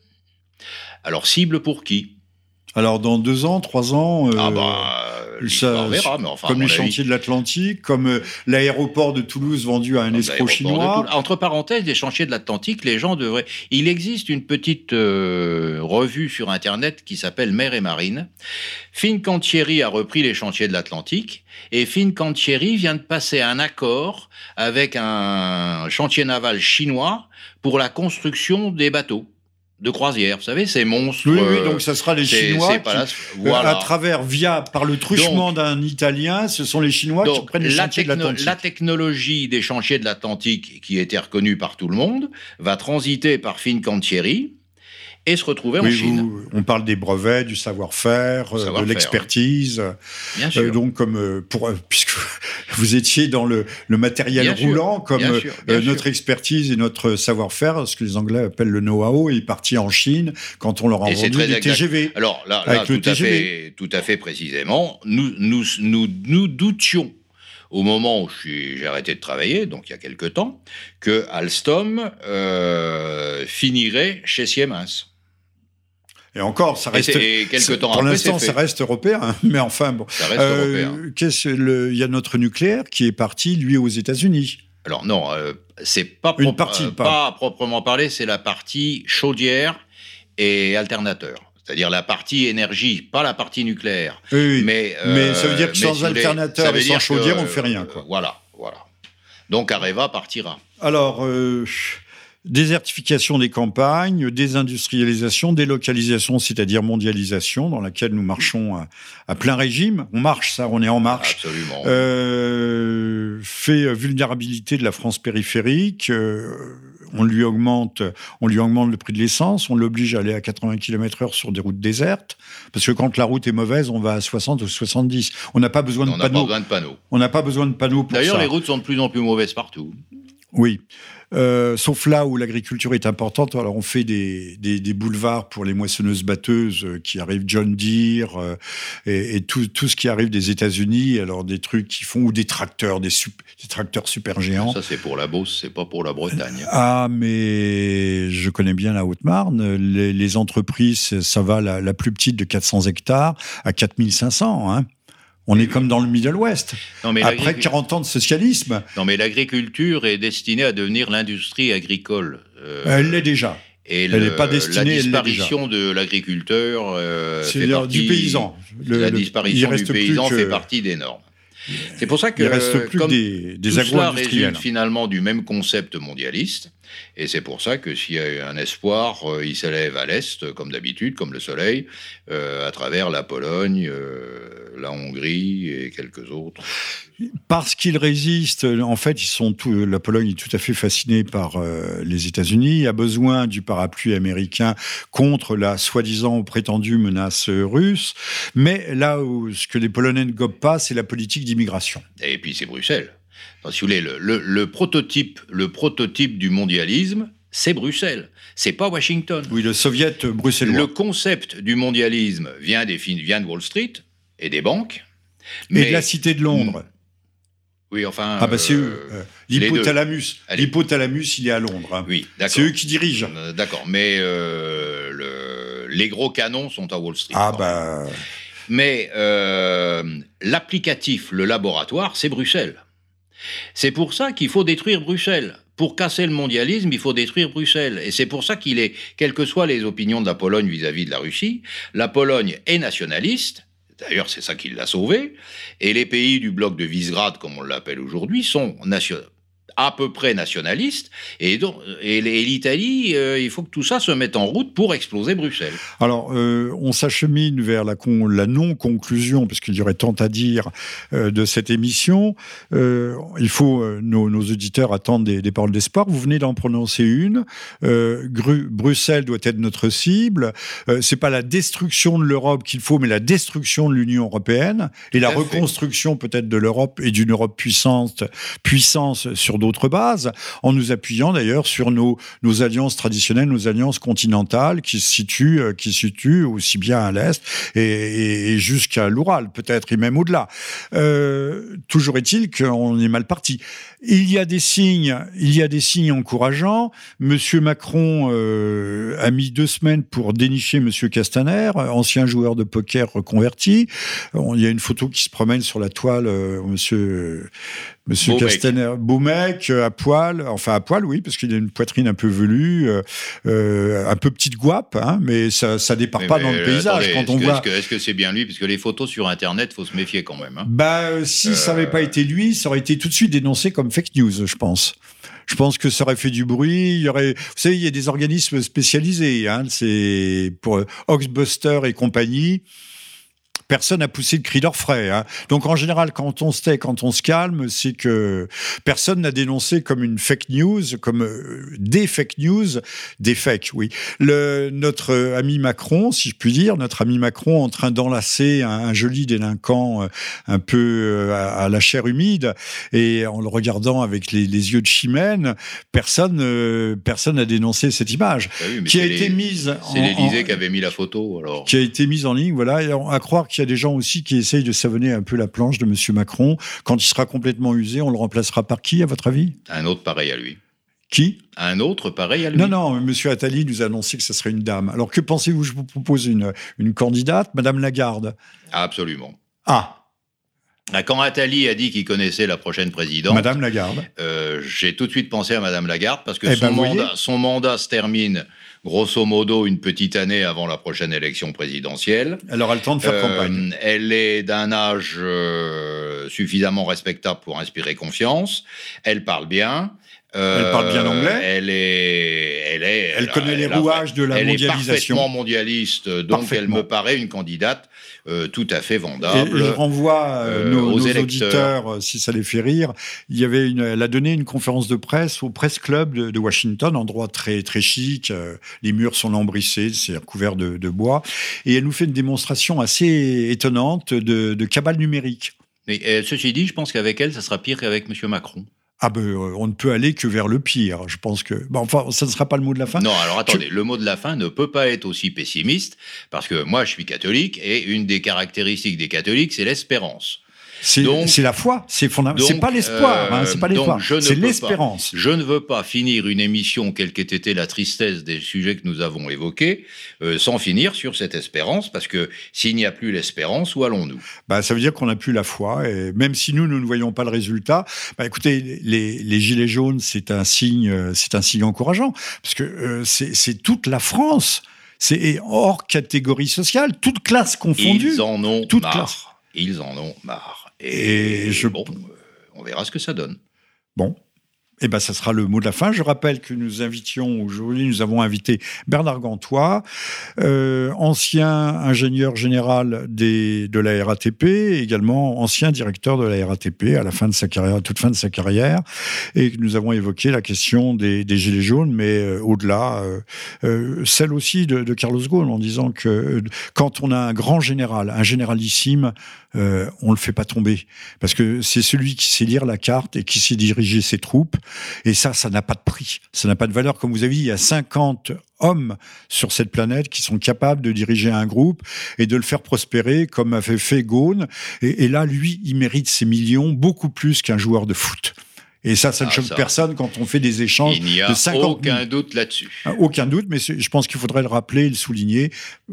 Alors cible pour qui? Alors dans deux ans, trois ans. Euh, ah bah. Ça, verra, mais enfin, comme les chantiers de l'Atlantique, comme euh, l'aéroport de Toulouse vendu à un escroc chinois. Entre parenthèses, les chantiers de l'Atlantique, les gens devraient. Il existe une petite euh, revue sur Internet qui s'appelle Mer et Marine. Fincantieri a repris les chantiers de l'Atlantique et Fincantieri vient de passer un accord avec un chantier naval chinois pour la construction des bateaux de croisière, vous savez, ces monstres. Oui, oui, donc ça sera les Chinois qui, là, voilà. à travers, via, par le truchement d'un Italien, ce sont les Chinois donc, qui prennent les la chantiers de l'Atlantique. La technologie des chantiers de l'Atlantique, qui était reconnue par tout le monde, va transiter par Fincantieri et se retrouver oui, en Chine. Vous, on parle des brevets, du savoir-faire, savoir de l'expertise. Bien sûr. Euh, donc, comme euh, pour, puisque vous étiez dans le, le matériel bien roulant, sûr, comme bien sûr, bien euh, notre expertise et notre savoir-faire, ce que les Anglais appellent le know-how, est parti en Chine quand on leur a vendu des TGV. Alors là, là tout, à fait, tout à fait précisément, nous, nous, nous, nous doutions au moment où j'ai arrêté de travailler, donc il y a quelque temps, que Alstom euh, finirait chez Siemens. Et encore, ça reste. Et, et quelques temps pour l'instant, ça reste européen. Mais enfin, bon. Ça reste euh, européen. Il y a notre nucléaire qui est parti, lui, aux États-Unis. Alors non, euh, c'est pas, Une partie, euh, pas. pas à proprement parler, c'est la partie chaudière et alternateur. C'est-à-dire la partie énergie, pas la partie nucléaire. Oui, oui. Mais, mais ça veut dire que sans si alternateur et sans chaudière, que, on fait rien. Quoi. euh, voilà, voilà. Donc Areva partira. Alors, euh, désertification des campagnes, désindustrialisation, délocalisation, c'est-à-dire mondialisation, dans laquelle nous marchons à, à, plein régime. On marche, ça, on est en marche. Absolument. Euh, fait vulnérabilité de la France périphérique. Euh, on lui augmente, on lui augmente le prix de l'essence, on l'oblige à aller à 80 km/h sur des routes désertes, parce que quand la route est mauvaise, on va à 60 ou 70. On n'a pas besoin on de panneaux. Pas besoin de panneaux. On n'a pas besoin de panneaux pour ça. D'ailleurs, les routes sont de plus en plus mauvaises partout. Oui. Euh, sauf là où l'agriculture est importante. Alors, on fait des, des, des boulevards pour les moissonneuses-batteuses euh, qui arrivent, John Deere, euh, et, et tout, tout, ce qui arrive des États-Unis. Alors, des trucs qui font, ou des tracteurs, des, sup, des tracteurs super géants. Ça, c'est pour la Beauce, c'est pas pour la Bretagne. Ah, mais je connais bien la Haute-Marne. Les, les, entreprises, ça va, la, la, plus petite de 400 hectares à 4500, hein. On est comme dans le Middle West. Non, mais Après 40 ans de socialisme. Non, mais l'agriculture est destinée à devenir l'industrie agricole. Euh, elle l'est déjà. Et elle n'est pas destinée. La disparition de l'agriculteur euh, fait partie du paysan. Le, la disparition du paysan que... fait partie des normes. C'est pour ça que il reste plus comme des, des tout cela résulte résulte finalement du même concept mondialiste. Et c'est pour ça que s'il y a un espoir, euh, il s'élève à l'est, comme d'habitude, comme le soleil, euh, à travers la Pologne, euh, la Hongrie et quelques autres. Parce qu'ils résistent, en fait, ils sont tout, la Pologne est tout à fait fascinée par euh, les États-Unis, a besoin du parapluie américain contre la soi-disant prétendue menace russe. Mais là où ce que les Polonais ne gobent pas, c'est la politique d'immigration. Et puis c'est Bruxelles. Donc, si vous voulez, le, le, le, prototype, le prototype du mondialisme, c'est Bruxelles. C'est pas Washington. Oui, le soviet bruxellois. Le concept du mondialisme vient, des, vient de Wall Street et des banques. Mais, et de la cité de Londres. Oui, enfin. Ah, bah c'est eux. Euh, L'hypothalamus. L'hypothalamus, il est à Londres. Hein. Oui, d'accord. C'est eux qui dirigent. Euh, d'accord. Mais euh, le, les gros canons sont à Wall Street. Ah, bah. Mais l'applicatif, le laboratoire, c'est Bruxelles. C'est pour ça qu'il faut détruire Bruxelles. Pour casser le mondialisme, il faut détruire Bruxelles. Et c'est pour ça qu'il est, quelles que soient les opinions de la Pologne vis-à-vis -vis de la Russie, la Pologne est nationaliste. D'ailleurs, c'est ça qui l'a sauvé. Et les pays du bloc de Visegrad, comme on l'appelle aujourd'hui, sont nationaux. À peu près nationaliste. Et, donc, et l'Italie, euh, il faut que tout ça se mette en route pour exploser Bruxelles. Alors, euh, on s'achemine vers la, la non-conclusion, parce qu'il y aurait tant à dire euh, de cette émission. il faut, nos, nos, auditeurs attendent des, des paroles d'espoir. Vous venez d'en prononcer une. Bruxelles doit être notre cible. c'est pas la destruction de l'Europe qu'il faut, mais la destruction de l'Union européenne et la reconstruction peut-être de l'Europe et d'une Europe puissante, puissance sur d'autres bases, en nous appuyant d'ailleurs sur nos, alliances traditionnelles, nos alliances continentales qui se situent, euh, qui se situent aussi bien à l'est et, et jusqu'à l'Oural peut-être et même au-delà. Euh, toujours est-il qu'on est mal parti. Il y a des signes, il y a des signes encourageants. Monsieur Macron euh, a mis deux semaines pour dénicher Monsieur Castaner, ancien joueur de poker reconverti. Il y a une photo qui se promène sur la toile, euh, Monsieur Monsieur Castaner, Boumec, euh, à poil, enfin à poil, oui, parce qu'il a une poitrine un peu velue, un peu petite guape, hein, mais ça, ça départ pas dans le paysage quand on voit. Est-ce que c'est bien lui, parce que les photos sur Internet, faut se méfier quand même. Hein. Bah, si ça n'avait pas été lui, ça aurait été tout de suite dénoncé comme fake news, je pense. Je pense que ça aurait fait du bruit. Il y aurait, vous savez, il y a des organismes spécialisés. Hein, c'est pour Oxbuster et compagnie personne n'a poussé le cri d'orfraie. Hein. Donc en général, quand on se tait, quand on se calme, c'est que personne n'a dénoncé comme une fake news, comme euh, des fake news, des fakes, oui. Le, notre ami Macron, si je puis dire, notre ami Macron en train d'enlacer un, joli délinquant euh, un peu euh, à, la chair humide et en le regardant avec les, yeux de chimène, personne personne n'a dénoncé cette image ah qui a été mise. C'est l'Élysée qui avait mis la photo alors. Qui a été mise en ligne, voilà, à croire qu'il il y a des gens aussi qui essayent de savonner un peu la planche de M. Macron. Quand il sera complètement usé, on le remplacera par qui, à votre avis? Un autre pareil à lui. Qui? Un autre pareil à lui. Non, non, M. Attali nous a annoncé que ce serait une dame. Alors que pensez-vous Je vous propose une, une candidate, Madame Lagarde? Absolument. Ah bah, quand Attali a dit qu'il connaissait la prochaine présidente, Madame Lagarde, euh, j'ai tout de suite pensé à Madame Lagarde parce que eh son, ben, mandat, son mandat se termine grosso modo une petite année avant la prochaine élection présidentielle. Elle aura le temps de faire euh, campagne. Elle est d'un âge euh, suffisamment respectable pour inspirer confiance. Elle parle bien. Euh, elle parle bien anglais. Elle est, elle est, elle, connaît les rouages de la mondialisation. Elle est parfaitement mondialiste, donc elle me paraît une candidate euh, tout à fait vendable. Et, je renvoie euh, nos, aux auditeurs, si ça les fait rire. Il y avait une, elle a donné une conférence de presse au Press Club de, Washington, endroit très très chic. les murs sont lambrissés, c'est recouvert de, de, bois, et elle nous fait une démonstration assez étonnante de, de cabale numérique. Mais ceci dit, je pense qu'avec elle, ça sera pire qu'avec M. Macron. Ah ben, euh, on ne peut aller que vers le pire. Je pense que, bon, enfin, ça ne sera pas le mot de la fin. Non, alors attendez, le mot de la fin ne peut pas être aussi pessimiste parce que moi, je suis catholique et une des caractéristiques des catholiques, c'est l'espérance. C'est la foi, c'est fondamental. C'est pas l'espoir, hein, c'est pas l'espoir, c'est l'espérance. Je ne veux pas finir une émission, quelle qu'ait été la tristesse des sujets que nous avons évoqués, euh, sans finir sur cette espérance, parce que s'il n'y a plus l'espérance, où allons-nous? Bah, Ça veut dire qu'on n'a plus la foi, et même si nous, nous ne voyons pas le résultat, bah, écoutez, les, les gilets jaunes, c'est un signe, euh, c'est un signe encourageant, parce que euh, c'est toute la France c'est hors catégorie sociale, toute classe confondue. Ils en ont toute marre. Classe. Ils en ont marre. Et, je... bon, euh, on verra ce que ça donne. Bon, eh ben, ça sera le mot de la fin. Je rappelle que nous invitions aujourd'hui, nous avons invité Bernard Gantois, euh, ancien ingénieur général des, de la RATP, également ancien directeur de la RATP à la fin de sa carrière, à toute fin de sa carrière, et nous avons évoqué la question des, des gilets jaunes, mais euh, au-delà, euh, celle aussi de, de, Carlos Ghosn, en disant que quand on a un grand général, un généralissime, on le fait pas tomber, parce que c'est celui qui sait lire la carte et qui sait diriger ses troupes et ça, ça n'a pas de prix, ça n'a pas de valeur. Comme vous avez dit, il y a 50 hommes sur cette planète qui sont capables de diriger un groupe et de le faire prospérer comme avait fait Gaune. et là, lui, il mérite ses millions beaucoup plus qu'un joueur de foot. Et ça, ça ne ah, choque personne quand on fait des échanges Il n'y a de 50 aucun doute là-dessus. Ah, aucun doute, mais je pense qu'il faudrait le rappeler et le souligner.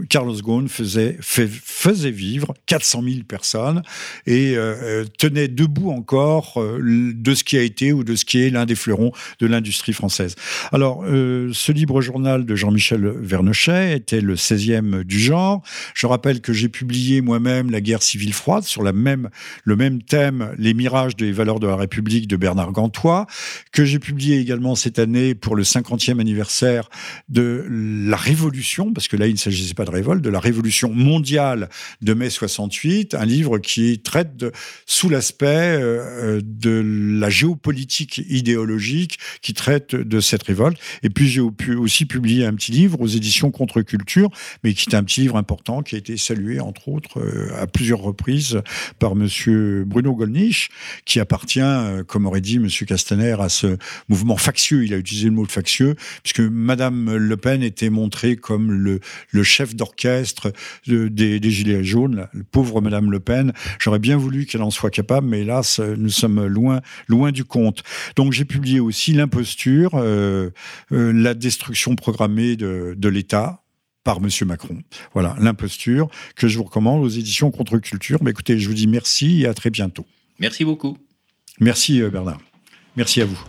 Carlos Ghosn faisait, faisait vivre 400 000 personnes et euh, euh, tenait debout encore euh, de ce qui a été ou de ce qui est l'un des fleurons de l'industrie française. Alors, ce libre journal de Jean-Michel Vernochet était le 16e du genre. Je rappelle que j'ai publié moi-même La guerre civile froide sur la même, le même thème, Les mirages des valeurs de la République de Bernard Gargantua, que j'ai publié également cette année pour le 50e anniversaire de la Révolution, parce que là, il ne s'agissait pas de révolte, de la Révolution mondiale de mai 68, un livre qui traite sous l'aspect euh, de la géopolitique idéologique, qui traite de cette révolte. Et puis, j'ai aussi publié un petit livre aux éditions Contre-Culture, mais qui est un petit livre important, qui a été salué, entre autres, euh, à plusieurs reprises par Monsieur Bruno Gollnisch, qui appartient, euh, comme aurait dit Monsieur Castaner, à ce mouvement factieux. Il a utilisé le mot factieux, puisque Madame Le Pen était montrée comme le, le chef d'orchestre des, des, Gilets jaunes, pauvre Madame Le Pen. J'aurais bien voulu qu'elle en soit capable, mais hélas, nous sommes loin, loin du compte. Donc j'ai publié aussi L'imposture, euh, euh, la destruction programmée de, de l'État, par M. Macron. Voilà, l'imposture que je vous recommande aux éditions Contre-Culture. Mais écoutez, je vous dis merci et à très bientôt. Merci beaucoup. Merci euh, Bernard. Merci à vous.